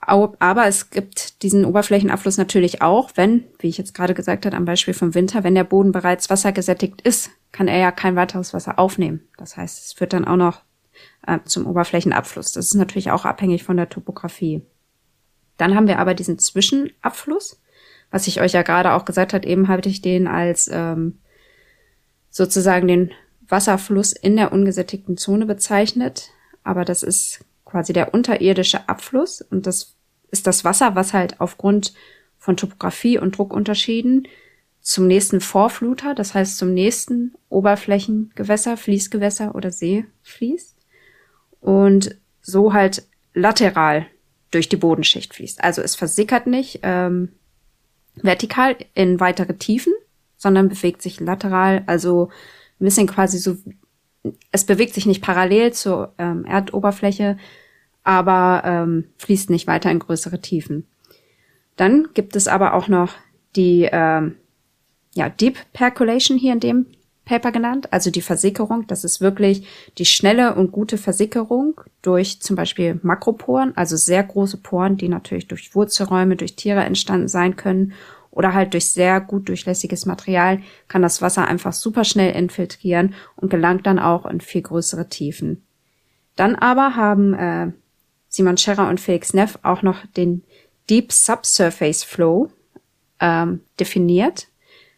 Aber es gibt diesen Oberflächenabfluss natürlich auch, wenn, wie ich jetzt gerade gesagt habe, am Beispiel vom Winter, wenn der Boden bereits wassergesättigt ist, kann er ja kein weiteres Wasser aufnehmen. Das heißt, es führt dann auch noch äh, zum Oberflächenabfluss. Das ist natürlich auch abhängig von der Topografie. Dann haben wir aber diesen Zwischenabfluss, was ich euch ja gerade auch gesagt hat, eben habe ich den als ähm, sozusagen den Wasserfluss in der ungesättigten Zone bezeichnet. Aber das ist quasi der unterirdische Abfluss und das ist das Wasser, was halt aufgrund von Topografie und Druckunterschieden zum nächsten Vorfluter, das heißt zum nächsten Oberflächengewässer, Fließgewässer oder See fließt und so halt lateral durch die Bodenschicht fließt. Also es versickert nicht ähm, vertikal in weitere Tiefen, sondern bewegt sich lateral, also ein bisschen quasi so, es bewegt sich nicht parallel zur ähm, Erdoberfläche, aber ähm, fließt nicht weiter in größere Tiefen. Dann gibt es aber auch noch die ähm, ja, Deep Percolation hier in dem Paper genannt, also die Versickerung. Das ist wirklich die schnelle und gute Versickerung durch zum Beispiel Makroporen, also sehr große Poren, die natürlich durch Wurzelräume, durch Tiere entstanden sein können oder halt durch sehr gut durchlässiges Material kann das Wasser einfach super schnell infiltrieren und gelangt dann auch in viel größere Tiefen. Dann aber haben äh, Simon Scherrer und Felix Neff auch noch den Deep Subsurface Flow ähm, definiert.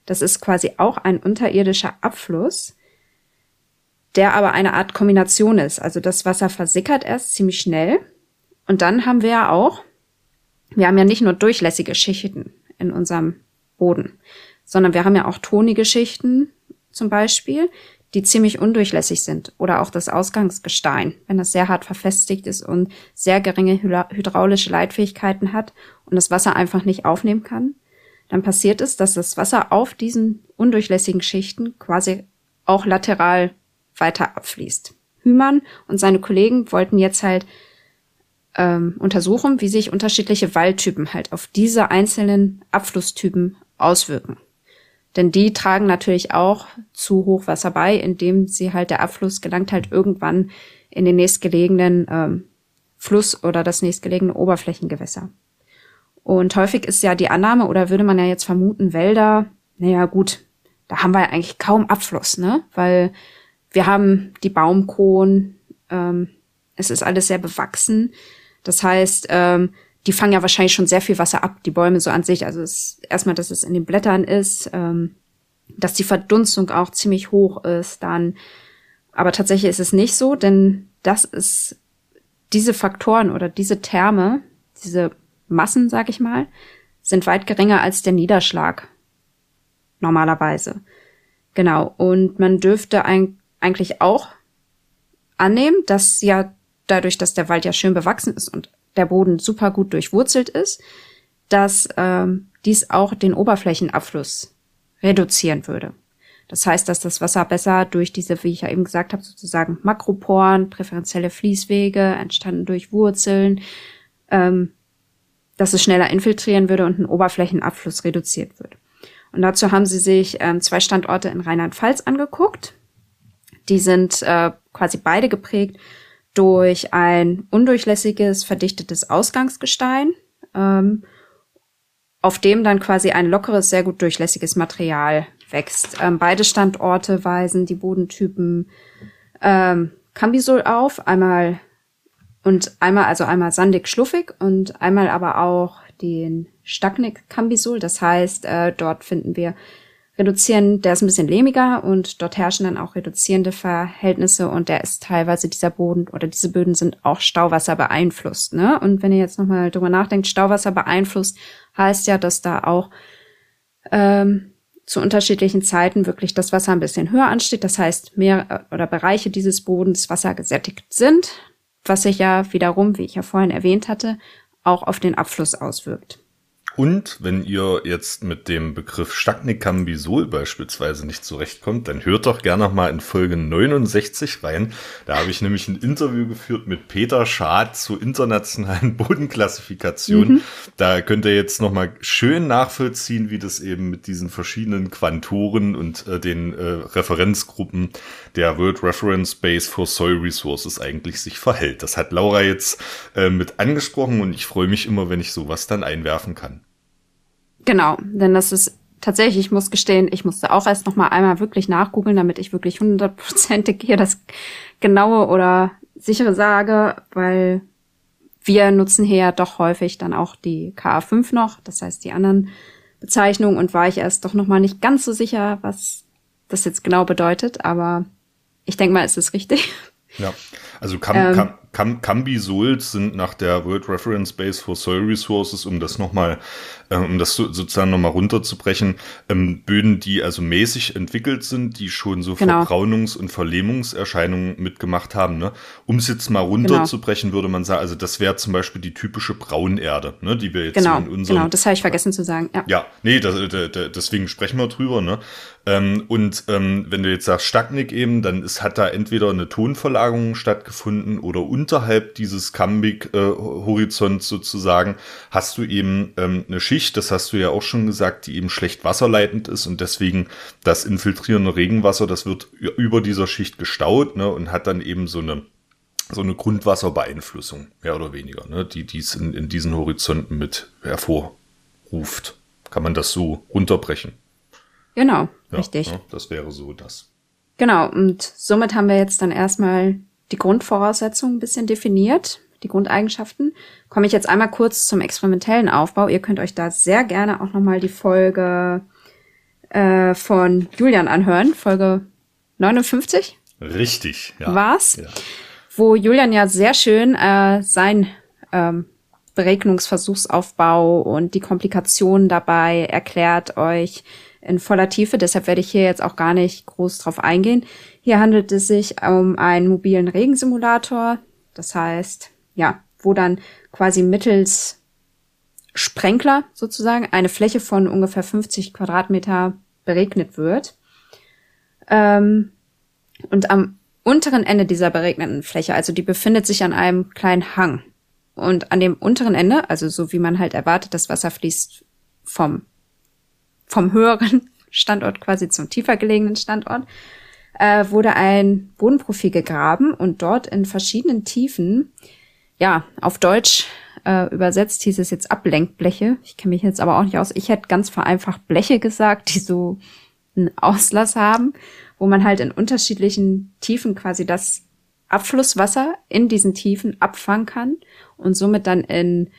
Das ist quasi auch ein unterirdischer Abfluss, der aber eine Art Kombination ist. Also das Wasser versickert erst ziemlich schnell und dann haben wir ja auch, wir haben ja nicht nur durchlässige Schichten in unserem Boden, sondern wir haben ja auch tonige Schichten zum Beispiel, die ziemlich undurchlässig sind oder auch das Ausgangsgestein, wenn das sehr hart verfestigt ist und sehr geringe hydraulische Leitfähigkeiten hat und das Wasser einfach nicht aufnehmen kann, dann passiert es, dass das Wasser auf diesen undurchlässigen Schichten quasi auch lateral weiter abfließt. Hümann und seine Kollegen wollten jetzt halt ähm, untersuchen, wie sich unterschiedliche Waldtypen halt auf diese einzelnen Abflusstypen auswirken. Denn die tragen natürlich auch zu Hochwasser bei, indem sie halt der Abfluss gelangt halt irgendwann in den nächstgelegenen ähm, Fluss oder das nächstgelegene Oberflächengewässer. Und häufig ist ja die Annahme, oder würde man ja jetzt vermuten, Wälder, naja gut, da haben wir ja eigentlich kaum Abfluss, ne? Weil wir haben die Baumkronen, ähm, es ist alles sehr bewachsen. Das heißt, ähm, die fangen ja wahrscheinlich schon sehr viel Wasser ab, die Bäume so an sich. Also es, erstmal, dass es in den Blättern ist, ähm, dass die Verdunstung auch ziemlich hoch ist, dann. Aber tatsächlich ist es nicht so, denn das ist diese Faktoren oder diese Terme, diese Massen, sag ich mal, sind weit geringer als der Niederschlag. Normalerweise. Genau. Und man dürfte ein, eigentlich auch annehmen, dass ja dadurch, dass der Wald ja schön bewachsen ist und der Boden super gut durchwurzelt ist, dass ähm, dies auch den Oberflächenabfluss reduzieren würde. Das heißt, dass das Wasser besser durch diese, wie ich ja eben gesagt habe, sozusagen Makroporen, präferenzielle Fließwege, entstanden durch Wurzeln, ähm, dass es schneller infiltrieren würde und ein Oberflächenabfluss reduziert wird. Und dazu haben sie sich ähm, zwei Standorte in Rheinland-Pfalz angeguckt. Die sind äh, quasi beide geprägt durch ein undurchlässiges, verdichtetes Ausgangsgestein, ähm, auf dem dann quasi ein lockeres, sehr gut durchlässiges Material wächst. Ähm, beide Standorte weisen die Bodentypen ähm, Cambisol auf, einmal und einmal, also einmal sandig schluffig und einmal aber auch den Stagnik Cambisol. Das heißt, äh, dort finden wir reduzieren, der ist ein bisschen lehmiger und dort herrschen dann auch reduzierende Verhältnisse und der ist teilweise dieser Boden oder diese Böden sind auch Stauwasser beeinflusst. Ne? Und wenn ihr jetzt nochmal drüber nachdenkt, Stauwasser beeinflusst, heißt ja, dass da auch ähm, zu unterschiedlichen Zeiten wirklich das Wasser ein bisschen höher ansteht. Das heißt, mehr oder Bereiche dieses Bodens Wasser gesättigt sind, was sich ja wiederum, wie ich ja vorhin erwähnt hatte, auch auf den Abfluss auswirkt. Und wenn ihr jetzt mit dem Begriff Stagnicambisol beispielsweise nicht zurechtkommt, dann hört doch gerne mal in Folge 69 rein. Da habe ich nämlich ein Interview geführt mit Peter Schad zur internationalen (laughs) Bodenklassifikation. Mhm. Da könnt ihr jetzt noch mal schön nachvollziehen, wie das eben mit diesen verschiedenen Quantoren und äh, den äh, Referenzgruppen der World Reference Base for Soil Resources eigentlich sich verhält. Das hat Laura jetzt äh, mit angesprochen und ich freue mich immer, wenn ich sowas dann einwerfen kann. Genau, denn das ist tatsächlich, ich muss gestehen, ich musste auch erst noch mal einmal wirklich nachgoogeln, damit ich wirklich hundertprozentig hier das genaue oder sichere sage, weil wir nutzen hier ja doch häufig dann auch die KA5 noch, das heißt die anderen Bezeichnungen und war ich erst doch noch mal nicht ganz so sicher, was das jetzt genau bedeutet, aber ich denke mal, es ist richtig. Ja, also Cam, ähm, Cam, Cam, Cambisols sind nach der World Reference Base for Soil Resources, um das nochmal, äh, um das so, sozusagen nochmal runterzubrechen, ähm, Böden, die also mäßig entwickelt sind, die schon so genau. Verbraunungs- und Verlehmungserscheinungen mitgemacht haben. Ne? Um es jetzt mal runterzubrechen, genau. würde man sagen, also das wäre zum Beispiel die typische Braunerde, ne, die wir jetzt genau, in unserem... Genau, das habe ich vergessen zu sagen. Ja, ja nee, das, deswegen sprechen wir drüber. Ne? Ähm, und ähm, wenn du jetzt sagst Stagnik eben, dann ist, hat da entweder eine Tonverlagerung stattgefunden oder unterhalb dieses Kambik-Horizonts äh, sozusagen hast du eben ähm, eine Schicht, das hast du ja auch schon gesagt, die eben schlecht wasserleitend ist und deswegen das infiltrierende Regenwasser, das wird über dieser Schicht gestaut ne, und hat dann eben so eine so eine Grundwasserbeeinflussung, mehr oder weniger, ne, die dies in, in diesen Horizonten mit hervorruft. Kann man das so runterbrechen? Genau, ja, richtig. Ja, das wäre so das. Genau, und somit haben wir jetzt dann erstmal die Grundvoraussetzungen ein bisschen definiert, die Grundeigenschaften. Komme ich jetzt einmal kurz zum experimentellen Aufbau. Ihr könnt euch da sehr gerne auch nochmal die Folge äh, von Julian anhören, Folge 59. Richtig, ja. War's? Ja. Wo Julian ja sehr schön äh, sein ähm, Beregnungsversuchsaufbau und die Komplikationen dabei erklärt euch in voller Tiefe. Deshalb werde ich hier jetzt auch gar nicht groß drauf eingehen. Hier handelt es sich um einen mobilen Regensimulator. Das heißt, ja, wo dann quasi mittels Sprenkler sozusagen eine Fläche von ungefähr 50 Quadratmeter beregnet wird. Ähm, und am unteren Ende dieser beregneten Fläche, also die befindet sich an einem kleinen Hang. Und an dem unteren Ende, also so wie man halt erwartet, das Wasser fließt vom, vom höheren (laughs) Standort quasi zum tiefer gelegenen Standort, äh, wurde ein Bodenprofil gegraben und dort in verschiedenen Tiefen, ja, auf Deutsch äh, übersetzt hieß es jetzt Ablenkbleche. Ich kenne mich jetzt aber auch nicht aus. Ich hätte ganz vereinfacht Bleche gesagt, die so einen Auslass haben, wo man halt in unterschiedlichen Tiefen quasi das Abflusswasser in diesen Tiefen abfangen kann und somit dann in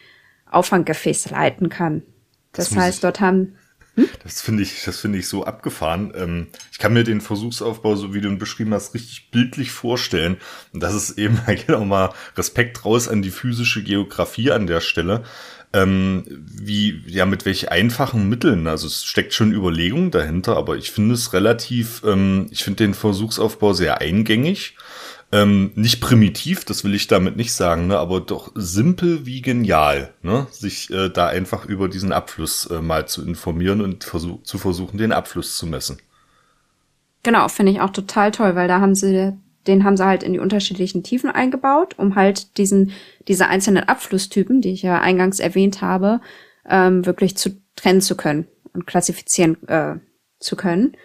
Auffanggefäße leiten kann. Das, das heißt, dort haben hm? Das finde ich, das finde ich so abgefahren. Ähm, ich kann mir den Versuchsaufbau, so wie du ihn beschrieben hast, richtig bildlich vorstellen. Und das ist eben, (laughs) auch mal Respekt raus an die physische Geografie an der Stelle. Ähm, wie, ja, mit welch einfachen Mitteln. Also es steckt schon Überlegung dahinter, aber ich finde es relativ, ähm, ich finde den Versuchsaufbau sehr eingängig ähm, nicht primitiv, das will ich damit nicht sagen, ne, aber doch simpel wie genial, ne, sich äh, da einfach über diesen Abfluss äh, mal zu informieren und versuch, zu versuchen, den Abfluss zu messen. Genau, finde ich auch total toll, weil da haben sie, den haben sie halt in die unterschiedlichen Tiefen eingebaut, um halt diesen, diese einzelnen Abflusstypen, die ich ja eingangs erwähnt habe, ähm, wirklich zu trennen zu können und klassifizieren äh, zu können.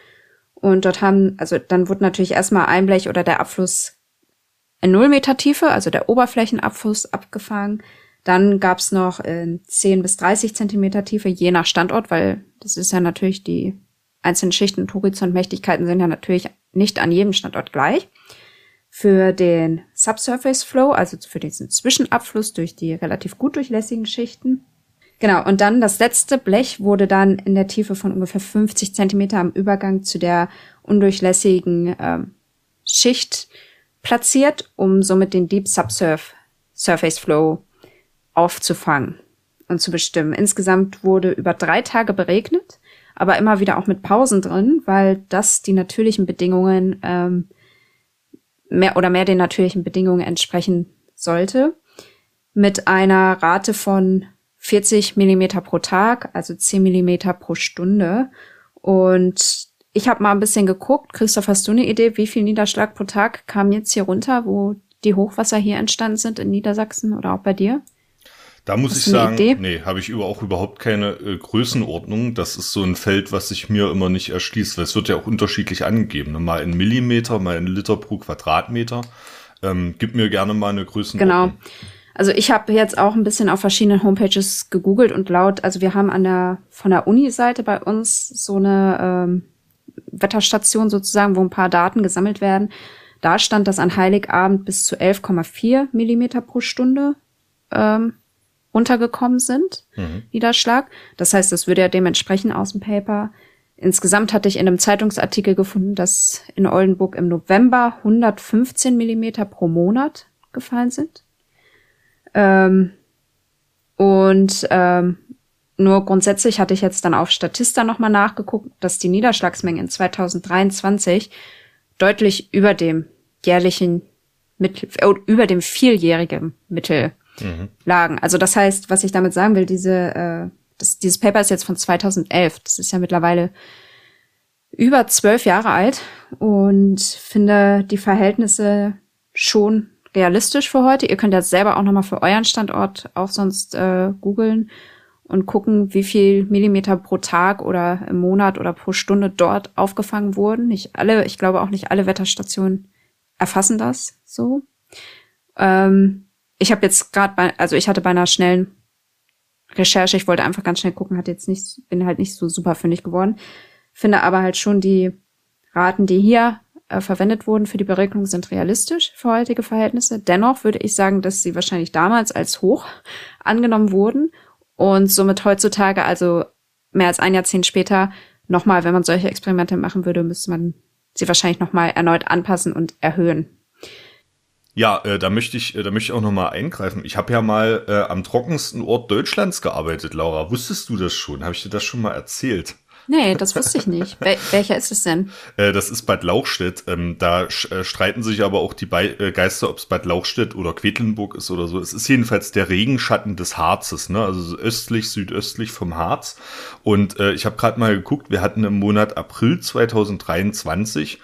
Und dort haben, also dann wurde natürlich erstmal ein Blech oder der Abfluss in 0 Meter Tiefe, also der Oberflächenabfluss, abgefangen. Dann gab's noch in 10 bis 30 Zentimeter Tiefe, je nach Standort, weil das ist ja natürlich die einzelnen Schichten und Horizontmächtigkeiten sind ja natürlich nicht an jedem Standort gleich. Für den Subsurface Flow, also für diesen Zwischenabfluss durch die relativ gut durchlässigen Schichten. Genau, und dann das letzte Blech wurde dann in der Tiefe von ungefähr 50 Zentimeter am Übergang zu der undurchlässigen ähm, Schicht platziert, um somit den Deep Subsurf Surface Flow aufzufangen und zu bestimmen. Insgesamt wurde über drei Tage beregnet, aber immer wieder auch mit Pausen drin, weil das die natürlichen Bedingungen ähm, mehr oder mehr den natürlichen Bedingungen entsprechen sollte. Mit einer Rate von 40 Millimeter pro Tag, also 10 Millimeter pro Stunde. Und ich habe mal ein bisschen geguckt. Christoph, hast du eine Idee, wie viel Niederschlag pro Tag kam jetzt hier runter, wo die Hochwasser hier entstanden sind in Niedersachsen oder auch bei dir? Da muss Hast ich sagen, Idee? nee, habe ich auch überhaupt keine äh, Größenordnung. Das ist so ein Feld, was sich mir immer nicht erschließt, weil es wird ja auch unterschiedlich angegeben. Ne? Mal in Millimeter, mal in Liter pro Quadratmeter. Ähm, gib mir gerne mal eine Größenordnung. Genau. Also ich habe jetzt auch ein bisschen auf verschiedenen Homepages gegoogelt und laut, also wir haben an der von der Uni-Seite bei uns so eine ähm, Wetterstation sozusagen, wo ein paar Daten gesammelt werden. Da stand, dass an Heiligabend bis zu 11,4 Millimeter pro Stunde ähm, runtergekommen sind, mhm. Niederschlag. Das heißt, das würde ja dementsprechend aus dem Paper. Insgesamt hatte ich in einem Zeitungsartikel gefunden, dass in Oldenburg im November 115 Millimeter pro Monat gefallen sind. Ähm, und ähm, nur grundsätzlich hatte ich jetzt dann auf Statista nochmal nachgeguckt, dass die Niederschlagsmengen in 2023 deutlich über dem jährlichen Mittel, äh, über dem vierjährigen Mittel mhm. lagen. Also das heißt, was ich damit sagen will, diese, äh, das, dieses Paper ist jetzt von 2011. Das ist ja mittlerweile über zwölf Jahre alt und finde die Verhältnisse schon realistisch für heute. Ihr könnt ja selber auch nochmal für euren Standort auch sonst äh, googeln und gucken, wie viel Millimeter pro Tag oder im Monat oder pro Stunde dort aufgefangen wurden. Nicht alle, ich glaube auch nicht alle Wetterstationen erfassen das so. Ähm, ich habe jetzt gerade bei, also ich hatte bei einer schnellen Recherche, ich wollte einfach ganz schnell gucken, hat jetzt nicht, bin halt nicht so super fündig geworden. Finde aber halt schon die Raten, die hier äh, verwendet wurden für die Berechnung, sind realistisch für heutige Verhältnisse. Dennoch würde ich sagen, dass sie wahrscheinlich damals als hoch (laughs) angenommen wurden und somit heutzutage, also mehr als ein Jahrzehnt später, nochmal, wenn man solche Experimente machen würde, müsste man sie wahrscheinlich nochmal erneut anpassen und erhöhen. Ja, äh, da möchte ich, äh, da möchte ich auch noch mal eingreifen. Ich habe ja mal äh, am trockensten Ort Deutschlands gearbeitet, Laura. Wusstest du das schon? Habe ich dir das schon mal erzählt? Nee, das wusste ich nicht. Wel welcher ist es denn? Äh, das ist Bad Lauchstädt. Ähm, da äh, streiten sich aber auch die Be äh, Geister, ob es Bad Lauchstädt oder Quedlinburg ist oder so. Es ist jedenfalls der Regenschatten des Harzes, ne? also östlich, südöstlich vom Harz. Und äh, ich habe gerade mal geguckt, wir hatten im Monat April 2023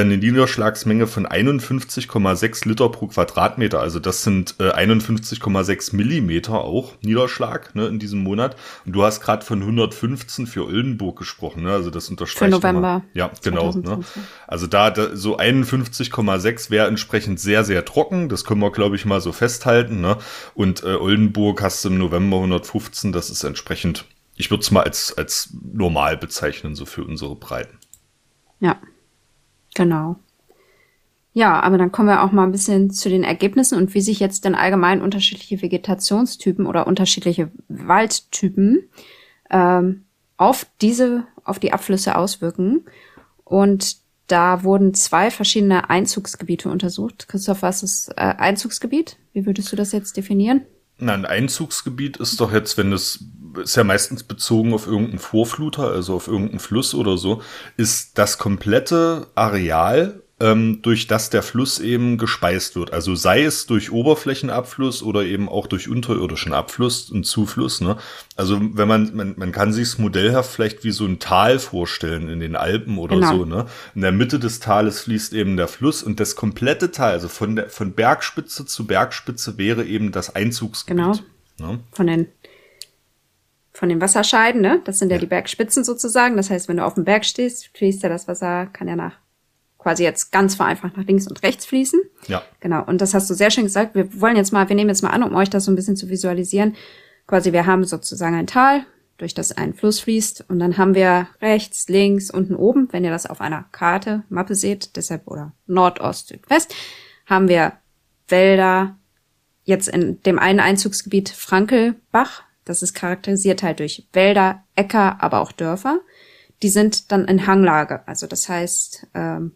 eine Niederschlagsmenge von 51,6 Liter pro Quadratmeter. Also das sind äh, 51,6 Millimeter auch Niederschlag ne, in diesem Monat. Und du hast gerade von 115 für Oldenburg gesprochen. Ne? Also das unterstreicht. Für November. Ja, genau. Ne? Also da, da so 51,6 wäre entsprechend sehr, sehr trocken. Das können wir, glaube ich, mal so festhalten. Ne? Und äh, Oldenburg hast du im November 115. Das ist entsprechend, ich würde es mal als, als normal bezeichnen, so für unsere Breiten. Ja. Genau. Ja, aber dann kommen wir auch mal ein bisschen zu den Ergebnissen und wie sich jetzt denn allgemein unterschiedliche Vegetationstypen oder unterschiedliche Waldtypen ähm, auf diese, auf die Abflüsse auswirken. Und da wurden zwei verschiedene Einzugsgebiete untersucht. Christoph, was ist äh, Einzugsgebiet? Wie würdest du das jetzt definieren? Na, ein Einzugsgebiet ist doch jetzt, wenn es ist ja meistens bezogen auf irgendeinen Vorfluter, also auf irgendeinen Fluss oder so, ist das komplette Areal, ähm, durch das der Fluss eben gespeist wird. Also sei es durch Oberflächenabfluss oder eben auch durch unterirdischen Abfluss und Zufluss. Ne? Also wenn man, man, man kann sich modellhaft vielleicht wie so ein Tal vorstellen in den Alpen oder genau. so. Ne? In der Mitte des Tales fließt eben der Fluss und das komplette Tal, also von der von Bergspitze zu Bergspitze wäre eben das Einzugsgebiet. Genau. Ne? Von den von den Wasserscheiden, ne? Das sind ja, ja, die Bergspitzen sozusagen. Das heißt, wenn du auf dem Berg stehst, fließt ja das Wasser, kann ja nach quasi jetzt ganz vereinfacht nach links und rechts fließen. Ja. Genau. Und das hast du sehr schön gesagt. Wir wollen jetzt mal, wir nehmen jetzt mal an, um euch das so ein bisschen zu visualisieren. Quasi, wir haben sozusagen ein Tal, durch das ein Fluss fließt. Und dann haben wir rechts, links, unten oben, wenn ihr das auf einer Karte, Mappe seht, deshalb oder Nordost, Südwest, haben wir Wälder, jetzt in dem einen Einzugsgebiet Frankelbach, das ist charakterisiert halt durch Wälder, Äcker, aber auch Dörfer. Die sind dann in Hanglage, also das heißt ähm,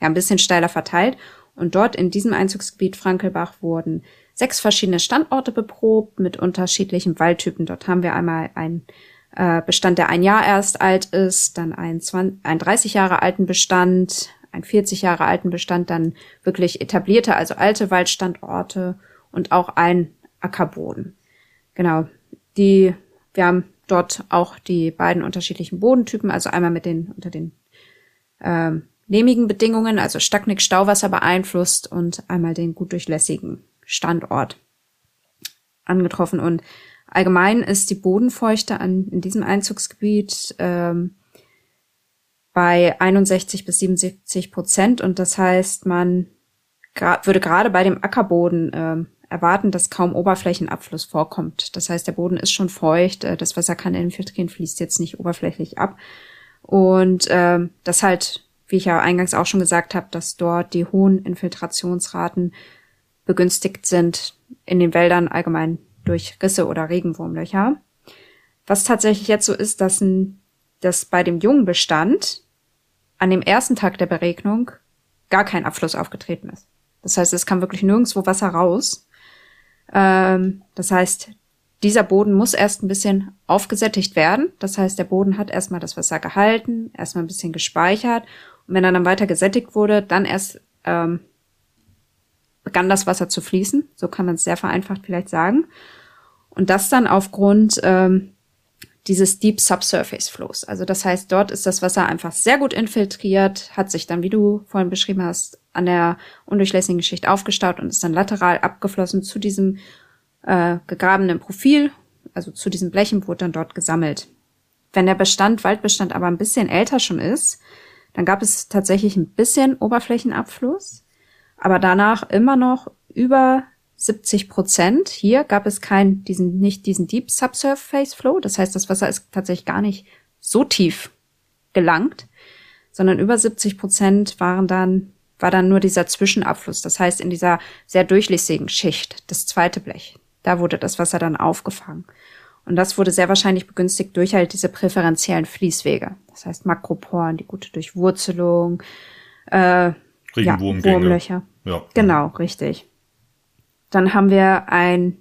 ja ein bisschen steiler verteilt. Und dort in diesem Einzugsgebiet Frankelbach wurden sechs verschiedene Standorte beprobt mit unterschiedlichen Waldtypen. Dort haben wir einmal einen äh, Bestand, der ein Jahr erst alt ist, dann einen, 20, einen 30 Jahre alten Bestand, einen 40 Jahre alten Bestand, dann wirklich etablierte, also alte Waldstandorte und auch ein Ackerboden. Genau die, wir haben dort auch die beiden unterschiedlichen Bodentypen, also einmal mit den unter den ähm, lehmigen Bedingungen, also Stacknick Stauwasser beeinflusst und einmal den gut durchlässigen Standort angetroffen. Und allgemein ist die Bodenfeuchte an, in diesem Einzugsgebiet ähm, bei 61 bis 77 Prozent und das heißt, man würde gerade bei dem Ackerboden ähm, erwarten, dass kaum Oberflächenabfluss vorkommt. Das heißt, der Boden ist schon feucht, äh, das Wasser kann infiltrieren, fließt jetzt nicht oberflächlich ab. Und ähm, das halt, wie ich ja eingangs auch schon gesagt habe, dass dort die hohen Infiltrationsraten begünstigt sind in den Wäldern allgemein durch Risse oder Regenwurmlöcher. Was tatsächlich jetzt so ist, dass, ein, dass bei dem jungen Bestand an dem ersten Tag der Beregnung gar kein Abfluss aufgetreten ist. Das heißt, es kam wirklich nirgendwo Wasser raus. Ähm, das heißt, dieser Boden muss erst ein bisschen aufgesättigt werden. Das heißt, der Boden hat erstmal das Wasser gehalten, erstmal ein bisschen gespeichert. Und wenn er dann weiter gesättigt wurde, dann erst ähm, begann das Wasser zu fließen. So kann man es sehr vereinfacht vielleicht sagen. Und das dann aufgrund ähm, dieses Deep Subsurface Flows. Also das heißt, dort ist das Wasser einfach sehr gut infiltriert, hat sich dann, wie du vorhin beschrieben hast, an der undurchlässigen Schicht aufgestaut und ist dann lateral abgeflossen zu diesem äh, gegrabenen Profil, also zu diesen Blechen, wurde dann dort gesammelt. Wenn der Bestand, Waldbestand aber ein bisschen älter schon ist, dann gab es tatsächlich ein bisschen Oberflächenabfluss, aber danach immer noch über 70 Prozent. Hier gab es keinen, diesen, nicht diesen Deep Subsurface Flow. Das heißt, das Wasser ist tatsächlich gar nicht so tief gelangt, sondern über 70 Prozent waren dann, war dann nur dieser Zwischenabfluss. Das heißt, in dieser sehr durchlässigen Schicht, das zweite Blech, da wurde das Wasser dann aufgefangen. Und das wurde sehr wahrscheinlich begünstigt durch halt diese präferentiellen Fließwege. Das heißt Makroporen, die gute Durchwurzelung, äh, ja, Wurmlöcher. Ja. Genau, richtig. Dann haben wir ein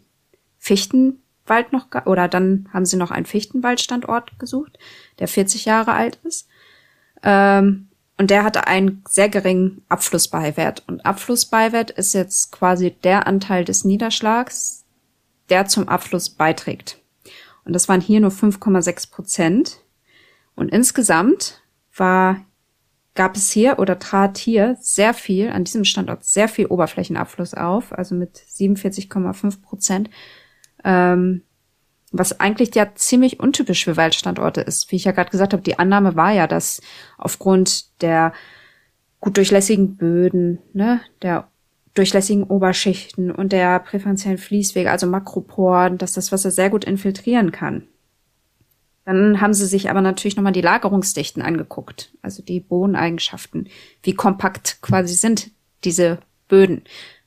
Fichtenwald noch, oder dann haben sie noch einen Fichtenwaldstandort gesucht, der 40 Jahre alt ist. Ähm, und der hatte einen sehr geringen Abflussbeiwert. Und Abflussbeiwert ist jetzt quasi der Anteil des Niederschlags, der zum Abfluss beiträgt. Und das waren hier nur 5,6 Prozent. Und insgesamt war gab es hier oder trat hier sehr viel, an diesem Standort sehr viel Oberflächenabfluss auf, also mit 47,5 Prozent, ähm, was eigentlich ja ziemlich untypisch für Waldstandorte ist. Wie ich ja gerade gesagt habe, die Annahme war ja, dass aufgrund der gut durchlässigen Böden, ne, der durchlässigen Oberschichten und der präferentiellen Fließwege, also Makroporen, dass das Wasser sehr gut infiltrieren kann. Dann haben sie sich aber natürlich nochmal die Lagerungsdichten angeguckt, also die Bodeneigenschaften, wie kompakt quasi sind diese Böden.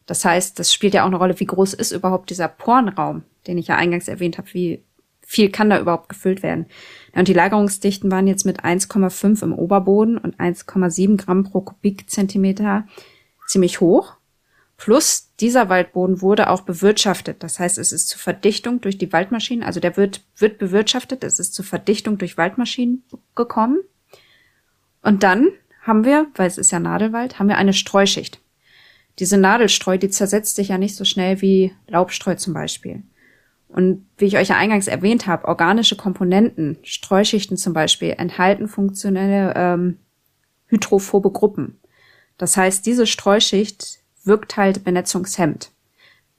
Das heißt, das spielt ja auch eine Rolle, wie groß ist überhaupt dieser Porenraum, den ich ja eingangs erwähnt habe, wie viel kann da überhaupt gefüllt werden. Und die Lagerungsdichten waren jetzt mit 1,5 im Oberboden und 1,7 Gramm pro Kubikzentimeter ziemlich hoch. Plus dieser Waldboden wurde auch bewirtschaftet. Das heißt, es ist zur Verdichtung durch die Waldmaschinen, also der wird, wird bewirtschaftet, es ist zur Verdichtung durch Waldmaschinen gekommen. Und dann haben wir, weil es ist ja Nadelwald, haben wir eine Streuschicht. Diese Nadelstreu, die zersetzt sich ja nicht so schnell wie Laubstreu zum Beispiel. Und wie ich euch ja eingangs erwähnt habe, organische Komponenten, Streuschichten zum Beispiel, enthalten funktionelle ähm, hydrophobe Gruppen. Das heißt, diese Streuschicht wirkt halt benetzungshemmend.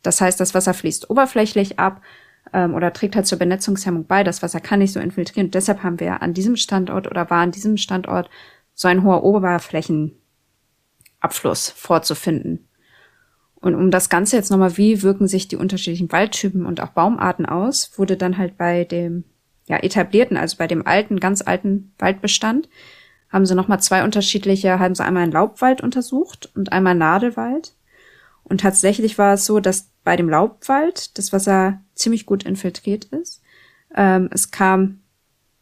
Das heißt, das Wasser fließt oberflächlich ab ähm, oder trägt halt zur Benetzungshemmung bei. Das Wasser kann nicht so infiltrieren. Und deshalb haben wir an diesem Standort oder war an diesem Standort so ein hoher Oberflächenabfluss vorzufinden. Und um das Ganze jetzt nochmal, wie wirken sich die unterschiedlichen Waldtypen und auch Baumarten aus, wurde dann halt bei dem ja, etablierten, also bei dem alten, ganz alten Waldbestand, haben sie nochmal zwei unterschiedliche, haben sie einmal einen Laubwald untersucht und einmal Nadelwald. Und tatsächlich war es so, dass bei dem Laubwald das Wasser ziemlich gut infiltriert ist. Ähm, es kam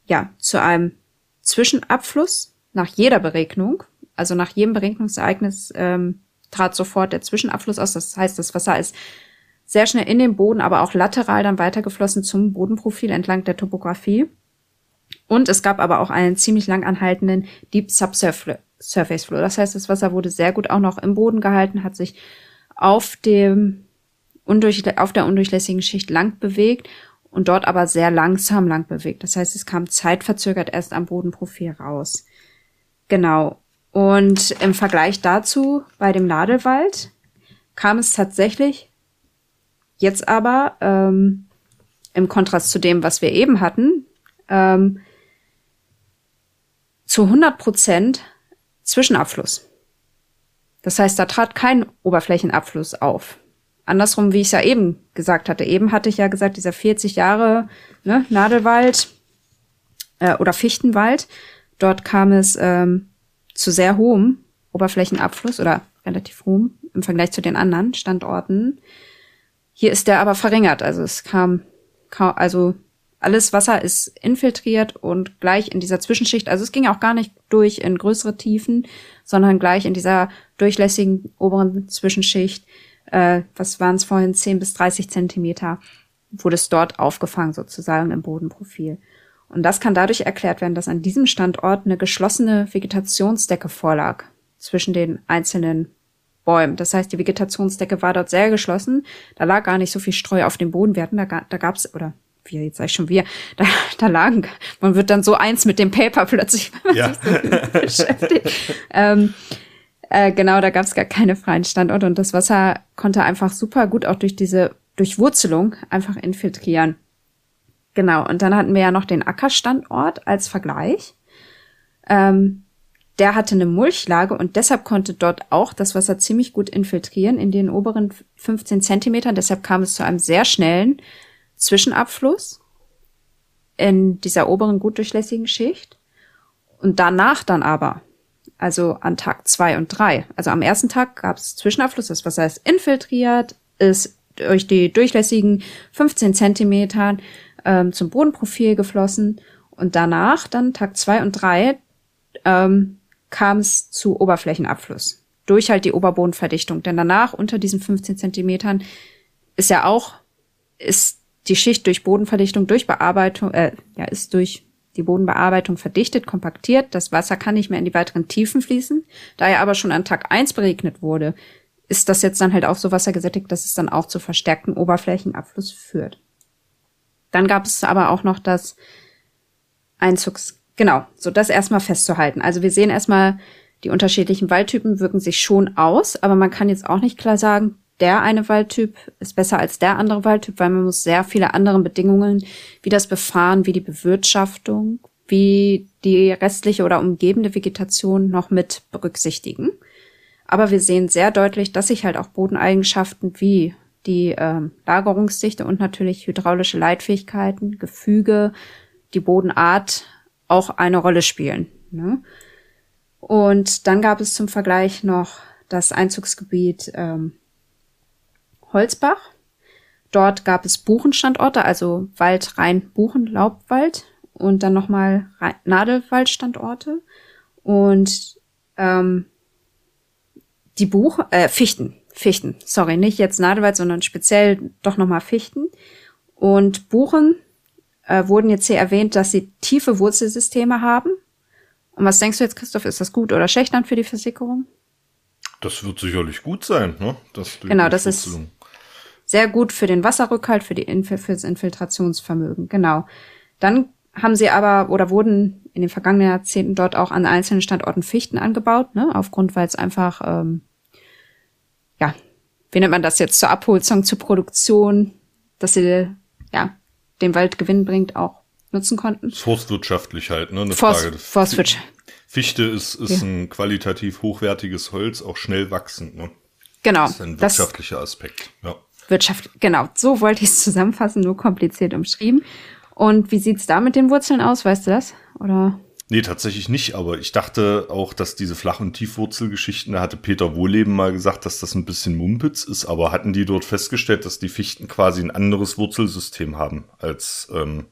ja zu einem Zwischenabfluss nach jeder Beregnung. Also nach jedem Beregnungsereignis ähm, trat sofort der Zwischenabfluss aus. Das heißt, das Wasser ist sehr schnell in den Boden, aber auch lateral dann weitergeflossen zum Bodenprofil entlang der Topografie. Und es gab aber auch einen ziemlich lang anhaltenden Deep Subsurface Flow. Das heißt, das Wasser wurde sehr gut auch noch im Boden gehalten, hat sich auf dem undurch, auf der undurchlässigen Schicht lang bewegt und dort aber sehr langsam lang bewegt. Das heißt, es kam zeitverzögert erst am Bodenprofil raus. Genau. Und im Vergleich dazu bei dem Nadelwald kam es tatsächlich jetzt aber ähm, im Kontrast zu dem, was wir eben hatten, ähm, zu 100 Prozent Zwischenabfluss. Das heißt, da trat kein Oberflächenabfluss auf. Andersrum, wie ich es ja eben gesagt hatte. Eben hatte ich ja gesagt, dieser 40 Jahre ne, Nadelwald äh, oder Fichtenwald, dort kam es ähm, zu sehr hohem Oberflächenabfluss oder relativ hohem im Vergleich zu den anderen Standorten. Hier ist der aber verringert. Also es kam, also alles Wasser ist infiltriert und gleich in dieser Zwischenschicht, also es ging auch gar nicht durch in größere Tiefen, sondern gleich in dieser durchlässigen oberen Zwischenschicht, äh, was waren es vorhin, 10 bis 30 Zentimeter, wurde es dort aufgefangen sozusagen im Bodenprofil. Und das kann dadurch erklärt werden, dass an diesem Standort eine geschlossene Vegetationsdecke vorlag zwischen den einzelnen Bäumen. Das heißt, die Vegetationsdecke war dort sehr geschlossen. Da lag gar nicht so viel Streu auf dem Boden. Wir hatten da, da gab's oder wir, jetzt sag ich schon wir, da, da lagen, man wird dann so eins mit dem Paper plötzlich, wenn man ja. sich so beschäftigt. Ähm, äh, genau, da gab es gar keine freien Standorte und das Wasser konnte einfach super gut auch durch diese Durchwurzelung einfach infiltrieren. Genau, und dann hatten wir ja noch den Ackerstandort als Vergleich. Ähm, der hatte eine Mulchlage und deshalb konnte dort auch das Wasser ziemlich gut infiltrieren in den oberen 15 Zentimetern. Deshalb kam es zu einem sehr schnellen Zwischenabfluss in dieser oberen gut durchlässigen Schicht. Und danach dann aber, also an Tag zwei und drei, also am ersten Tag gab es Zwischenabfluss, das Wasser ist infiltriert, ist durch die durchlässigen 15 Zentimetern ähm, zum Bodenprofil geflossen und danach, dann Tag zwei und drei, ähm, kam es zu Oberflächenabfluss durch halt die Oberbodenverdichtung. Denn danach unter diesen 15 Zentimetern ist ja auch, ist die Schicht durch Bodenverdichtung, durch Bearbeitung, äh, ja, ist durch die Bodenbearbeitung verdichtet, kompaktiert. Das Wasser kann nicht mehr in die weiteren Tiefen fließen. Da er aber schon an Tag eins beregnet wurde, ist das jetzt dann halt auch so wassergesättigt, dass es dann auch zu verstärkten Oberflächenabfluss führt. Dann gab es aber auch noch das Einzugs, genau, so das erstmal festzuhalten. Also wir sehen erstmal, die unterschiedlichen Waldtypen wirken sich schon aus, aber man kann jetzt auch nicht klar sagen, der eine Waldtyp ist besser als der andere Waldtyp, weil man muss sehr viele andere Bedingungen, wie das Befahren, wie die Bewirtschaftung, wie die restliche oder umgebende Vegetation noch mit berücksichtigen. Aber wir sehen sehr deutlich, dass sich halt auch Bodeneigenschaften wie die ähm, Lagerungsdichte und natürlich hydraulische Leitfähigkeiten, Gefüge, die Bodenart auch eine Rolle spielen. Ne? Und dann gab es zum Vergleich noch das Einzugsgebiet ähm, Holzbach. Dort gab es Buchenstandorte, also Wald, Rhein, Buchen, Laubwald und dann nochmal Nadelwaldstandorte und ähm, die Buch, äh, Fichten, Fichten, sorry, nicht jetzt Nadelwald, sondern speziell doch nochmal Fichten. Und Buchen äh, wurden jetzt hier erwähnt, dass sie tiefe Wurzelsysteme haben. Und was denkst du jetzt, Christoph, ist das gut oder schlecht dann für die Versickerung? Das wird sicherlich gut sein, ne? Das genau, das ist sehr gut für den Wasserrückhalt, für die Inf fürs Infiltrationsvermögen. Genau. Dann haben sie aber oder wurden in den vergangenen Jahrzehnten dort auch an einzelnen Standorten Fichten angebaut, ne? Aufgrund, weil es einfach ähm, ja, wie nennt man das jetzt zur Abholzung, zur Produktion, dass sie ja den Wald Gewinn bringt, auch nutzen konnten. Forstwirtschaftlich halt, ne? Eine Forst, Frage. Forstwirtschaft. Fichte ist, ist ja. ein qualitativ hochwertiges Holz, auch schnell wachsend, ne? Genau. Das ist ein wirtschaftlicher das, Aspekt, ja. Wirtschaft, genau, so wollte ich es zusammenfassen, nur kompliziert umschrieben. Und wie sieht's da mit den Wurzeln aus, weißt du das? Oder? Nee, tatsächlich nicht, aber ich dachte auch, dass diese Flach- und Tiefwurzelgeschichten, da hatte Peter Wohleben mal gesagt, dass das ein bisschen Mumpitz ist, aber hatten die dort festgestellt, dass die Fichten quasi ein anderes Wurzelsystem haben als ähm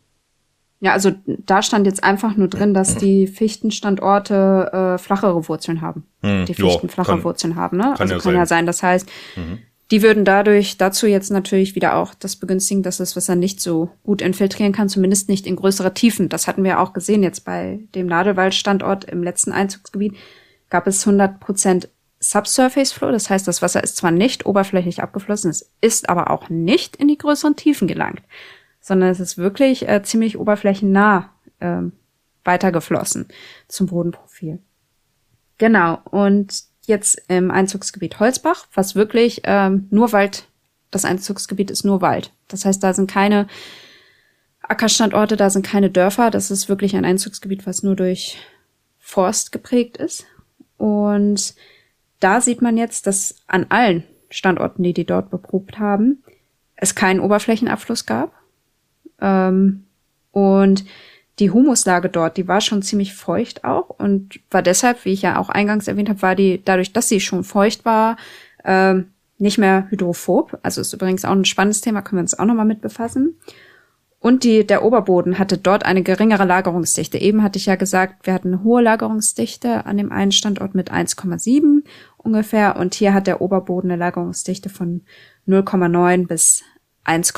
ja, also da stand jetzt einfach nur drin, dass die Fichtenstandorte äh, flachere Wurzeln haben. Hm, die Fichten jo, flache Wurzeln haben, ne? Kann also ja kann sein. ja sein. Das heißt, mhm. Die würden dadurch dazu jetzt natürlich wieder auch das begünstigen, dass das Wasser nicht so gut infiltrieren kann, zumindest nicht in größere Tiefen. Das hatten wir auch gesehen jetzt bei dem Nadelwaldstandort im letzten Einzugsgebiet. Gab es 100% Subsurface Flow, das heißt, das Wasser ist zwar nicht oberflächlich abgeflossen, es ist aber auch nicht in die größeren Tiefen gelangt. sondern es ist wirklich äh, ziemlich oberflächennah äh, weitergeflossen zum Bodenprofil. Genau, und jetzt im Einzugsgebiet Holzbach, was wirklich ähm, nur Wald, das Einzugsgebiet ist nur Wald. Das heißt, da sind keine Ackerstandorte, da sind keine Dörfer, das ist wirklich ein Einzugsgebiet, was nur durch Forst geprägt ist. Und da sieht man jetzt, dass an allen Standorten, die die dort beprobt haben, es keinen Oberflächenabfluss gab. Ähm, und die Humuslage dort, die war schon ziemlich feucht auch und war deshalb, wie ich ja auch eingangs erwähnt habe, war die dadurch, dass sie schon feucht war, ähm, nicht mehr hydrophob. Also ist übrigens auch ein spannendes Thema, können wir uns auch nochmal mit befassen. Und die, der Oberboden hatte dort eine geringere Lagerungsdichte. Eben hatte ich ja gesagt, wir hatten eine hohe Lagerungsdichte an dem einen Standort mit 1,7 ungefähr. Und hier hat der Oberboden eine Lagerungsdichte von 0,9 bis 1,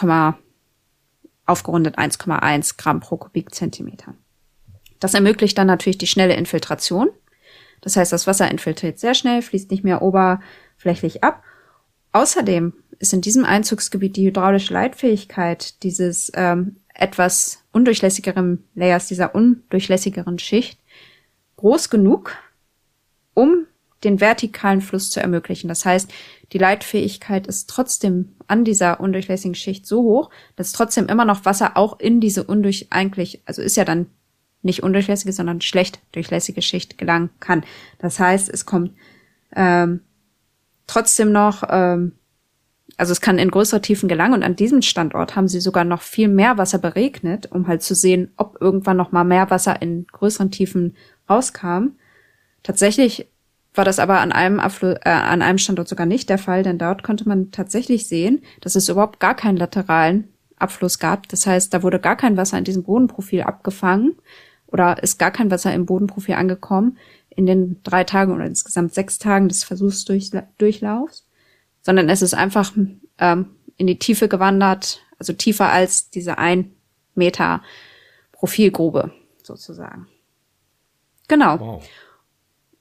aufgerundet 1,1 Gramm pro Kubikzentimeter. Das ermöglicht dann natürlich die schnelle Infiltration. Das heißt, das Wasser infiltriert sehr schnell, fließt nicht mehr oberflächlich ab. Außerdem ist in diesem Einzugsgebiet die hydraulische Leitfähigkeit dieses ähm, etwas undurchlässigeren Layers, dieser undurchlässigeren Schicht, groß genug, um den vertikalen Fluss zu ermöglichen. Das heißt, die Leitfähigkeit ist trotzdem an dieser undurchlässigen Schicht so hoch, dass trotzdem immer noch Wasser auch in diese undurch eigentlich, also ist ja dann nicht undurchlässige, sondern schlecht durchlässige Schicht gelangen kann. Das heißt, es kommt ähm, trotzdem noch ähm, also es kann in größere Tiefen gelangen und an diesem Standort haben sie sogar noch viel mehr Wasser beregnet, um halt zu sehen, ob irgendwann noch mal mehr Wasser in größeren Tiefen rauskam. Tatsächlich war das aber an einem, Abfl äh, an einem Standort sogar nicht der Fall, denn dort konnte man tatsächlich sehen, dass es überhaupt gar keinen lateralen Abfluss gab. Das heißt, da wurde gar kein Wasser in diesem Bodenprofil abgefangen oder ist gar kein Wasser im Bodenprofil angekommen in den drei Tagen oder insgesamt sechs Tagen des Versuchsdurchlaufs sondern es ist einfach ähm, in die Tiefe gewandert, also tiefer als diese ein Meter Profilgrube sozusagen. Genau. Wow.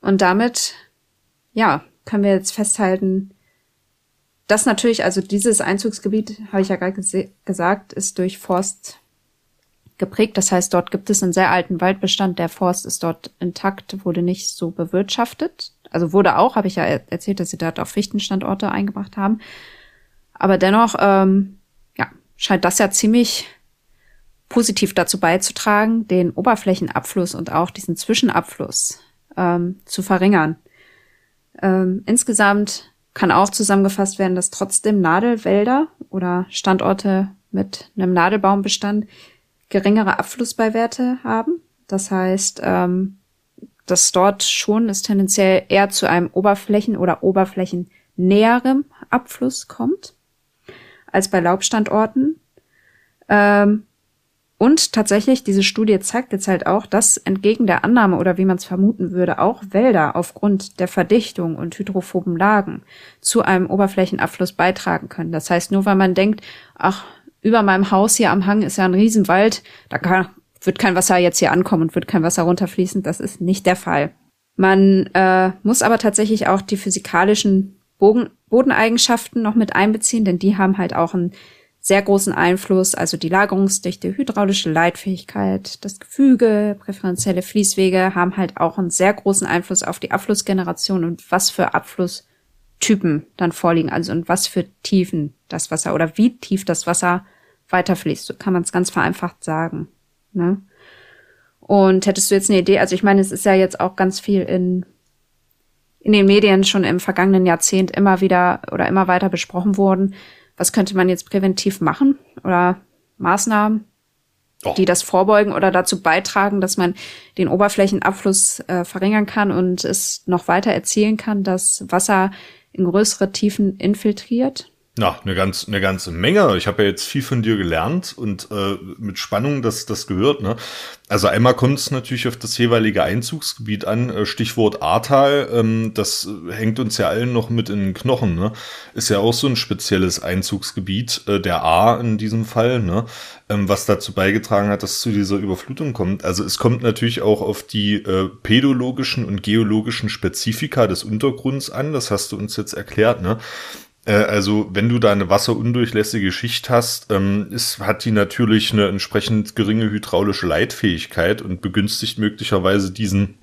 Und damit, ja, können wir jetzt festhalten, dass natürlich, also dieses Einzugsgebiet, habe ich ja gerade gesagt, ist durch Forst geprägt. Das heißt, dort gibt es einen sehr alten Waldbestand. Der Forst ist dort intakt, wurde nicht so bewirtschaftet also wurde auch, habe ich ja erzählt, dass sie dort auch Fichtenstandorte eingebracht haben. Aber dennoch, ähm, ja, scheint das ja ziemlich positiv dazu beizutragen, den Oberflächenabfluss und auch diesen Zwischenabfluss ähm, zu verringern. Ähm, insgesamt kann auch zusammengefasst werden, dass trotzdem Nadelwälder oder Standorte mit einem Nadelbaumbestand geringere Abflussbeiwerte haben. Das heißt, ähm, dass dort schon es tendenziell eher zu einem Oberflächen- oder Oberflächennäherem Abfluss kommt als bei Laubstandorten. Ähm, und tatsächlich, diese Studie zeigt jetzt halt auch, dass entgegen der Annahme oder wie man es vermuten würde, auch Wälder aufgrund der Verdichtung und hydrophoben Lagen zu einem Oberflächenabfluss beitragen können. Das heißt, nur weil man denkt, ach, über meinem Haus hier am Hang ist ja ein Riesenwald, da kann, wird kein Wasser jetzt hier ankommen und wird kein Wasser runterfließen. Das ist nicht der Fall. Man äh, muss aber tatsächlich auch die physikalischen Bogen Bodeneigenschaften noch mit einbeziehen, denn die haben halt auch einen sehr großen Einfluss, also die Lagerungsdichte, hydraulische Leitfähigkeit, das Gefüge, präferenzielle Fließwege haben halt auch einen sehr großen Einfluss auf die Abflussgeneration und was für Abflusstypen dann vorliegen, also und was für Tiefen das Wasser oder wie tief das Wasser weiterfließt. So kann man es ganz vereinfacht sagen. Ne? Und hättest du jetzt eine Idee, also ich meine, es ist ja jetzt auch ganz viel in, in den Medien schon im vergangenen Jahrzehnt immer wieder oder immer weiter besprochen worden. Was könnte man jetzt präventiv machen oder Maßnahmen, oh. die das vorbeugen oder dazu beitragen, dass man den Oberflächenabfluss äh, verringern kann und es noch weiter erzielen kann, dass Wasser in größere Tiefen infiltriert? Na, eine, ganz, eine ganze Menge. Ich habe ja jetzt viel von dir gelernt und äh, mit Spannung das, das gehört. Ne? Also einmal kommt es natürlich auf das jeweilige Einzugsgebiet an. Äh, Stichwort Ahrtal, ähm, das hängt uns ja allen noch mit in den Knochen. Ne? Ist ja auch so ein spezielles Einzugsgebiet, äh, der A in diesem Fall, ne? ähm, was dazu beigetragen hat, dass es zu dieser Überflutung kommt. Also es kommt natürlich auch auf die äh, pädologischen und geologischen Spezifika des Untergrunds an. Das hast du uns jetzt erklärt. Ne? Äh, also wenn du da eine wasserundurchlässige Schicht hast, ähm, ist, hat die natürlich eine entsprechend geringe hydraulische Leitfähigkeit und begünstigt möglicherweise diesen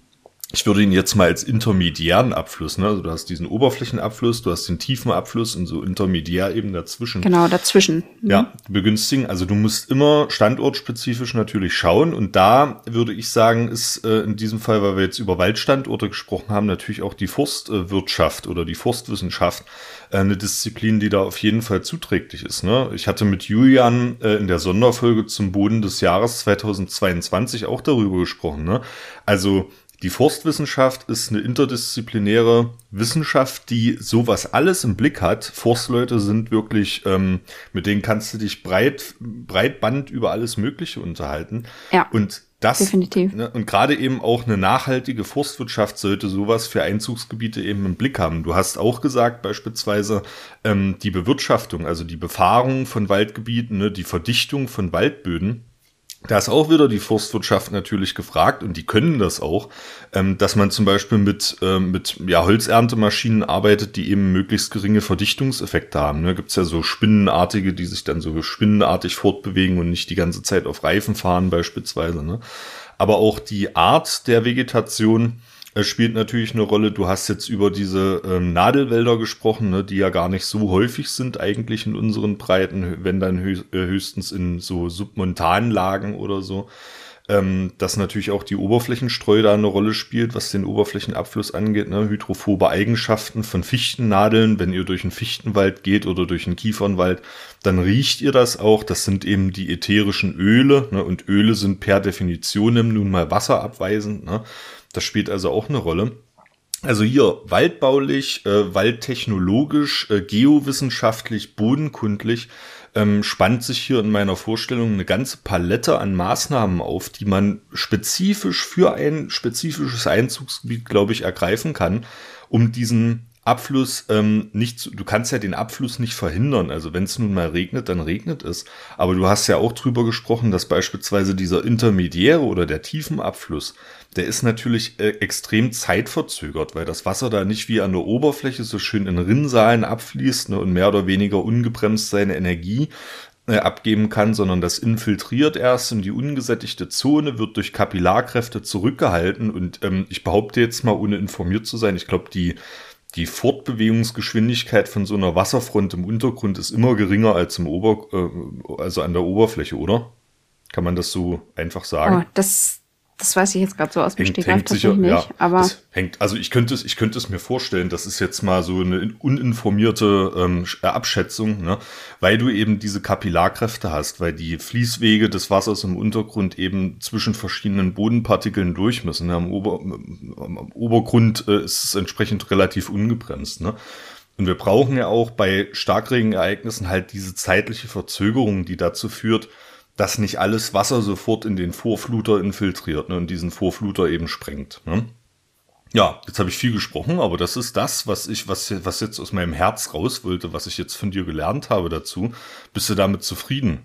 ich würde ihn jetzt mal als intermediären Abfluss, ne? Also du hast diesen Oberflächenabfluss, du hast den Tiefenabfluss und so intermediär eben dazwischen. Genau, dazwischen. Mhm. Ja, begünstigen. Also du musst immer standortspezifisch natürlich schauen. Und da würde ich sagen, ist äh, in diesem Fall, weil wir jetzt über Waldstandorte gesprochen haben, natürlich auch die Forstwirtschaft oder die Forstwissenschaft äh, eine Disziplin, die da auf jeden Fall zuträglich ist. Ne? Ich hatte mit Julian äh, in der Sonderfolge zum Boden des Jahres 2022 auch darüber gesprochen. Ne? Also die Forstwissenschaft ist eine interdisziplinäre Wissenschaft, die sowas alles im Blick hat. Forstleute sind wirklich, ähm, mit denen kannst du dich breit, breitband über alles Mögliche unterhalten. Ja. Und das, definitiv. Ne, und gerade eben auch eine nachhaltige Forstwirtschaft sollte sowas für Einzugsgebiete eben im Blick haben. Du hast auch gesagt, beispielsweise ähm, die Bewirtschaftung, also die Befahrung von Waldgebieten, ne, die Verdichtung von Waldböden da ist auch wieder die Forstwirtschaft natürlich gefragt und die können das auch, ähm, dass man zum Beispiel mit, ähm, mit ja, Holzerntemaschinen arbeitet, die eben möglichst geringe Verdichtungseffekte haben. Ne? Gibt es ja so Spinnenartige, die sich dann so spinnenartig fortbewegen und nicht die ganze Zeit auf Reifen fahren beispielsweise. Ne? Aber auch die Art der Vegetation es spielt natürlich eine Rolle. Du hast jetzt über diese ähm, Nadelwälder gesprochen, ne, die ja gar nicht so häufig sind eigentlich in unseren Breiten, wenn dann äh, höchstens in so submontanen Lagen oder so. Ähm, dass natürlich auch die Oberflächenstreu da eine Rolle spielt, was den Oberflächenabfluss angeht. Ne? Hydrophobe Eigenschaften von Fichtennadeln. Wenn ihr durch einen Fichtenwald geht oder durch einen Kiefernwald, dann riecht ihr das auch. Das sind eben die ätherischen Öle. Ne? Und Öle sind per Definition nun mal wasserabweisend. Ne? Das spielt also auch eine Rolle. Also hier waldbaulich, äh, waldtechnologisch, äh, geowissenschaftlich, bodenkundlich ähm, spannt sich hier in meiner Vorstellung eine ganze Palette an Maßnahmen auf, die man spezifisch für ein spezifisches Einzugsgebiet, glaube ich, ergreifen kann, um diesen Abfluss ähm, nicht, du kannst ja den Abfluss nicht verhindern. Also wenn es nun mal regnet, dann regnet es. Aber du hast ja auch drüber gesprochen, dass beispielsweise dieser intermediäre oder der Tiefenabfluss, der ist natürlich äh, extrem zeitverzögert, weil das Wasser da nicht wie an der Oberfläche so schön in Rinnsalen abfließt ne, und mehr oder weniger ungebremst seine Energie äh, abgeben kann, sondern das infiltriert erst in die ungesättigte Zone, wird durch Kapillarkräfte zurückgehalten und ähm, ich behaupte jetzt mal, ohne informiert zu sein, ich glaube, die die Fortbewegungsgeschwindigkeit von so einer Wasserfront im Untergrund ist immer geringer als im Ober, äh, also an der Oberfläche, oder? Kann man das so einfach sagen? Oh, das, das weiß ich jetzt gerade so aus dem Stegreif tatsächlich nicht. Ja, aber hängt, also ich könnte es, ich könnte es mir vorstellen, das ist jetzt mal so eine uninformierte ähm, äh, Abschätzung, ne? weil du eben diese Kapillarkräfte hast, weil die Fließwege des Wassers im Untergrund eben zwischen verschiedenen Bodenpartikeln durch müssen. Ne? Am, Ober, am Obergrund äh, ist es entsprechend relativ ungebremst. Ne? Und wir brauchen ja auch bei Starkregenereignissen halt diese zeitliche Verzögerung, die dazu führt, dass nicht alles Wasser sofort in den Vorfluter infiltriert ne, und diesen Vorfluter eben sprengt. Ne? Ja, jetzt habe ich viel gesprochen, aber das ist das, was ich, was, was jetzt aus meinem Herz raus wollte, was ich jetzt von dir gelernt habe dazu. Bist du damit zufrieden?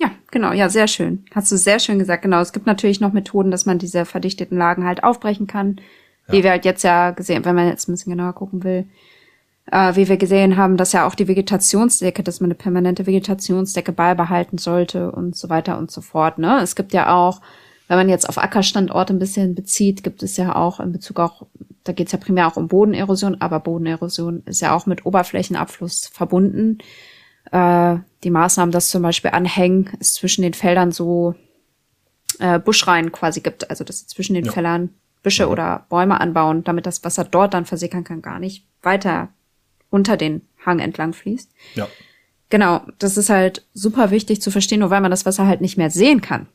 Ja, genau, ja, sehr schön. Hast du sehr schön gesagt, genau. Es gibt natürlich noch Methoden, dass man diese verdichteten Lagen halt aufbrechen kann. Ja. Wie wir halt jetzt ja gesehen, wenn man jetzt ein bisschen genauer gucken will, äh, wie wir gesehen haben, dass ja auch die Vegetationsdecke, dass man eine permanente Vegetationsdecke beibehalten sollte und so weiter und so fort. Ne? Es gibt ja auch, wenn man jetzt auf Ackerstandorte ein bisschen bezieht, gibt es ja auch in Bezug auch, da geht es ja primär auch um Bodenerosion, aber Bodenerosion ist ja auch mit Oberflächenabfluss verbunden. Äh, die Maßnahmen, dass zum Beispiel anhängen, es zwischen den Feldern so äh, Buschreihen quasi gibt, also dass sie zwischen den ja. Feldern Büsche ja. oder Bäume anbauen, damit das Wasser dort dann versickern kann, gar nicht weiter unter den Hang entlang fließt. Ja. Genau, das ist halt super wichtig zu verstehen, nur weil man das Wasser halt nicht mehr sehen kann,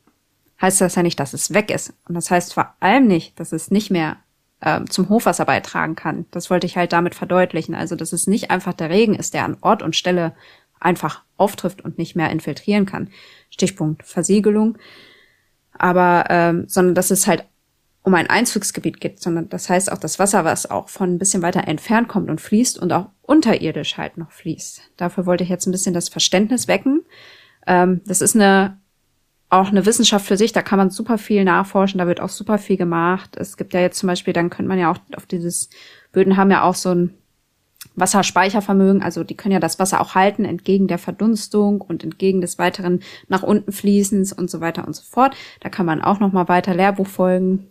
heißt das ja nicht, dass es weg ist. Und das heißt vor allem nicht, dass es nicht mehr ähm, zum Hochwasser beitragen kann. Das wollte ich halt damit verdeutlichen. Also, dass es nicht einfach der Regen ist, der an Ort und Stelle einfach auftrifft und nicht mehr infiltrieren kann. Stichpunkt Versiegelung. Aber, ähm, sondern dass es halt um ein Einzugsgebiet geht, sondern das heißt auch das Wasser, was auch von ein bisschen weiter entfernt kommt und fließt und auch unterirdisch halt noch fließt. Dafür wollte ich jetzt ein bisschen das Verständnis wecken. Ähm, das ist eine auch eine Wissenschaft für sich, da kann man super viel nachforschen, da wird auch super viel gemacht. Es gibt ja jetzt zum Beispiel, dann könnte man ja auch auf dieses, Böden haben ja auch so ein Wasserspeichervermögen, also die können ja das Wasser auch halten entgegen der Verdunstung und entgegen des weiteren nach unten Fließens und so weiter und so fort. Da kann man auch noch mal weiter Lehrbuchfolgen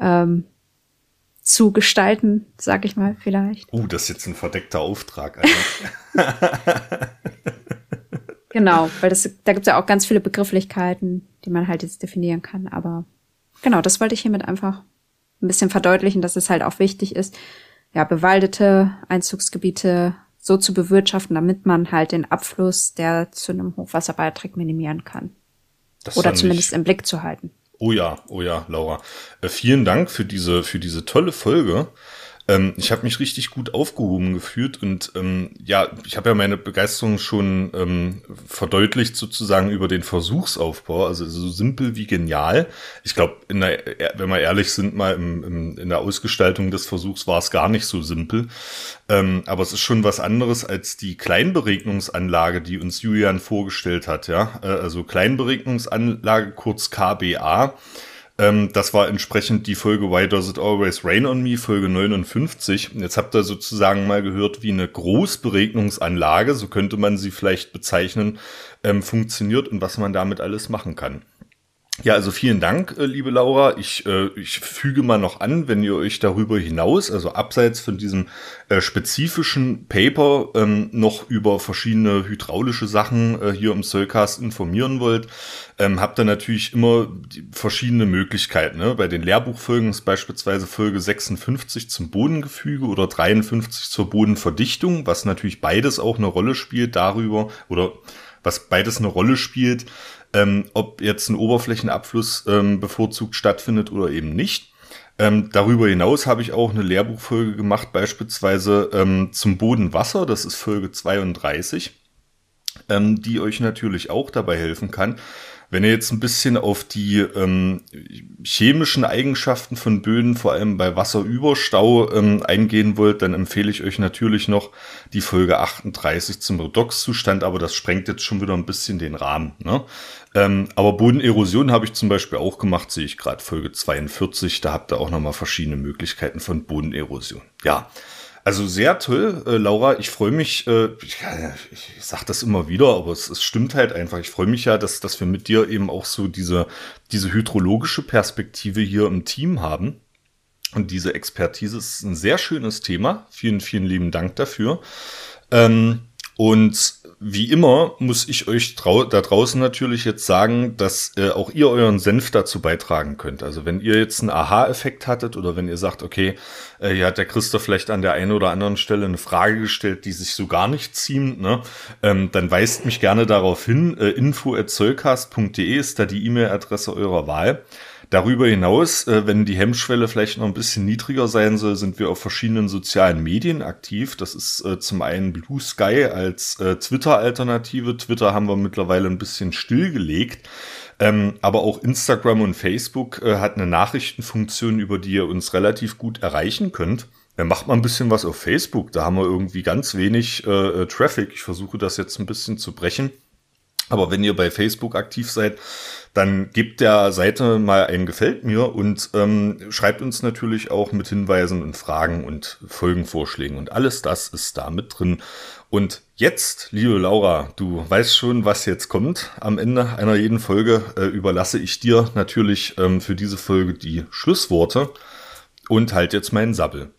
ähm, zu gestalten, sag ich mal vielleicht. Uh, das ist jetzt ein verdeckter Auftrag. (laughs) genau, weil das, da gibt es ja auch ganz viele Begrifflichkeiten, die man halt jetzt definieren kann. Aber genau, das wollte ich hiermit einfach ein bisschen verdeutlichen, dass es halt auch wichtig ist, ja, bewaldete Einzugsgebiete so zu bewirtschaften, damit man halt den Abfluss, der zu einem Hochwasser beiträgt, minimieren kann. Das Oder zumindest im Blick zu halten. Oh ja, oh ja, Laura. Äh, vielen Dank für diese, für diese tolle Folge. Ähm, ich habe mich richtig gut aufgehoben gefühlt und ähm, ja, ich habe ja meine Begeisterung schon ähm, verdeutlicht sozusagen über den Versuchsaufbau, also so simpel wie genial. Ich glaube, wenn wir ehrlich sind, mal im, im, in der Ausgestaltung des Versuchs war es gar nicht so simpel. Ähm, aber es ist schon was anderes als die Kleinberegnungsanlage, die uns Julian vorgestellt hat, ja. Äh, also Kleinberegnungsanlage, kurz KBA. Ähm, das war entsprechend die Folge Why Does It Always Rain on Me, Folge 59. Jetzt habt ihr sozusagen mal gehört, wie eine Großberegnungsanlage, so könnte man sie vielleicht bezeichnen, ähm, funktioniert und was man damit alles machen kann. Ja, also vielen Dank, äh, liebe Laura. Ich, äh, ich füge mal noch an, wenn ihr euch darüber hinaus, also abseits von diesem äh, spezifischen Paper, ähm, noch über verschiedene hydraulische Sachen äh, hier im Soulcast informieren wollt, ähm, habt ihr natürlich immer verschiedene Möglichkeiten. Ne? Bei den Lehrbuchfolgen ist beispielsweise Folge 56 zum Bodengefüge oder 53 zur Bodenverdichtung, was natürlich beides auch eine Rolle spielt darüber oder was beides eine Rolle spielt ähm, ob jetzt ein Oberflächenabfluss ähm, bevorzugt stattfindet oder eben nicht. Ähm, darüber hinaus habe ich auch eine Lehrbuchfolge gemacht, beispielsweise ähm, zum Bodenwasser, das ist Folge 32, ähm, die euch natürlich auch dabei helfen kann, wenn ihr jetzt ein bisschen auf die ähm, chemischen Eigenschaften von Böden, vor allem bei Wasserüberstau, ähm, eingehen wollt, dann empfehle ich euch natürlich noch die Folge 38 zum Redoxzustand, aber das sprengt jetzt schon wieder ein bisschen den Rahmen. Ne? Ähm, aber Bodenerosion habe ich zum Beispiel auch gemacht, sehe ich gerade Folge 42, da habt ihr auch nochmal verschiedene Möglichkeiten von Bodenerosion. Ja, also sehr toll, äh, Laura. Ich freue mich, äh, ich, ich, sage das immer wieder, aber es, es stimmt halt einfach. Ich freue mich ja, dass, dass wir mit dir eben auch so diese, diese hydrologische Perspektive hier im Team haben. Und diese Expertise ist ein sehr schönes Thema. Vielen, vielen lieben Dank dafür. Ähm, und wie immer muss ich euch da draußen natürlich jetzt sagen, dass äh, auch ihr euren Senf dazu beitragen könnt. Also wenn ihr jetzt einen Aha-Effekt hattet oder wenn ihr sagt, okay, äh, hier hat der Christoph vielleicht an der einen oder anderen Stelle eine Frage gestellt, die sich so gar nicht ziemt, ne? ähm, dann weist mich gerne darauf hin. Äh, info.zollcast.de ist da die E-Mail-Adresse eurer Wahl. Darüber hinaus, äh, wenn die Hemmschwelle vielleicht noch ein bisschen niedriger sein soll, sind wir auf verschiedenen sozialen Medien aktiv. Das ist äh, zum einen Blue Sky als äh, Twitter-Alternative. Twitter haben wir mittlerweile ein bisschen stillgelegt. Ähm, aber auch Instagram und Facebook hat eine Nachrichtenfunktion, über die ihr uns relativ gut erreichen könnt. Macht mal ein bisschen was auf Facebook. Da haben wir irgendwie ganz wenig Traffic. Ich versuche das jetzt ein bisschen zu brechen. Aber wenn ihr bei Facebook aktiv seid, dann gebt der Seite mal ein Gefällt mir und ähm, schreibt uns natürlich auch mit Hinweisen und Fragen und Folgenvorschlägen. Und alles das ist da mit drin. Und jetzt, liebe Laura, du weißt schon, was jetzt kommt. Am Ende einer jeden Folge äh, überlasse ich dir natürlich ähm, für diese Folge die Schlussworte und halt jetzt meinen Sabbel.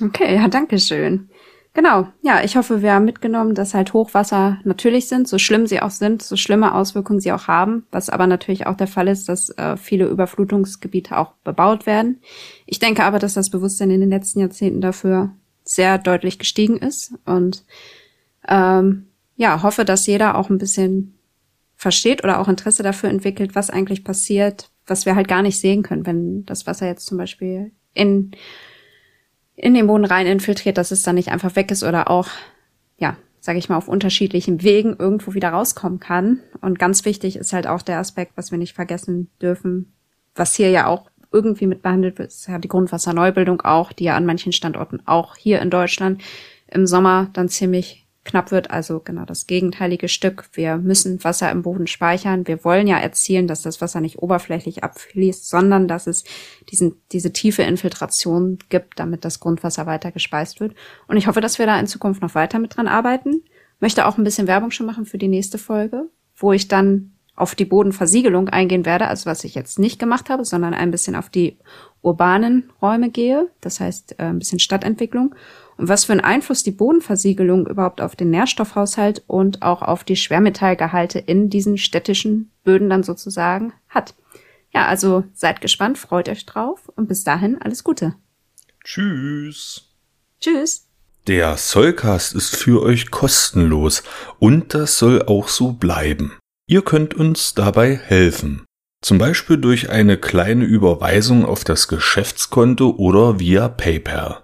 Okay, ja, danke schön. Genau, ja, ich hoffe, wir haben mitgenommen, dass halt Hochwasser natürlich sind, so schlimm sie auch sind, so schlimme Auswirkungen sie auch haben, was aber natürlich auch der Fall ist, dass äh, viele Überflutungsgebiete auch bebaut werden. Ich denke aber, dass das Bewusstsein in den letzten Jahrzehnten dafür sehr deutlich gestiegen ist und ähm, ja, hoffe, dass jeder auch ein bisschen versteht oder auch Interesse dafür entwickelt, was eigentlich passiert, was wir halt gar nicht sehen können, wenn das Wasser jetzt zum Beispiel in in den Boden rein infiltriert, dass es dann nicht einfach weg ist oder auch, ja, sage ich mal, auf unterschiedlichen Wegen irgendwo wieder rauskommen kann. Und ganz wichtig ist halt auch der Aspekt, was wir nicht vergessen dürfen, was hier ja auch irgendwie mit behandelt wird, ist ja die Grundwasserneubildung auch, die ja an manchen Standorten auch hier in Deutschland im Sommer dann ziemlich knapp wird, also genau das gegenteilige Stück. Wir müssen Wasser im Boden speichern. Wir wollen ja erzielen, dass das Wasser nicht oberflächlich abfließt, sondern dass es diesen, diese tiefe Infiltration gibt, damit das Grundwasser weiter gespeist wird. Und ich hoffe, dass wir da in Zukunft noch weiter mit dran arbeiten. Möchte auch ein bisschen Werbung schon machen für die nächste Folge, wo ich dann auf die Bodenversiegelung eingehen werde, also was ich jetzt nicht gemacht habe, sondern ein bisschen auf die urbanen Räume gehe, das heißt äh, ein bisschen Stadtentwicklung und was für einen Einfluss die Bodenversiegelung überhaupt auf den Nährstoffhaushalt und auch auf die Schwermetallgehalte in diesen städtischen Böden dann sozusagen hat. Ja, also seid gespannt, freut euch drauf und bis dahin alles Gute. Tschüss. Tschüss. Der Sollcast ist für euch kostenlos und das soll auch so bleiben. Ihr könnt uns dabei helfen. Zum Beispiel durch eine kleine Überweisung auf das Geschäftskonto oder via PayPal.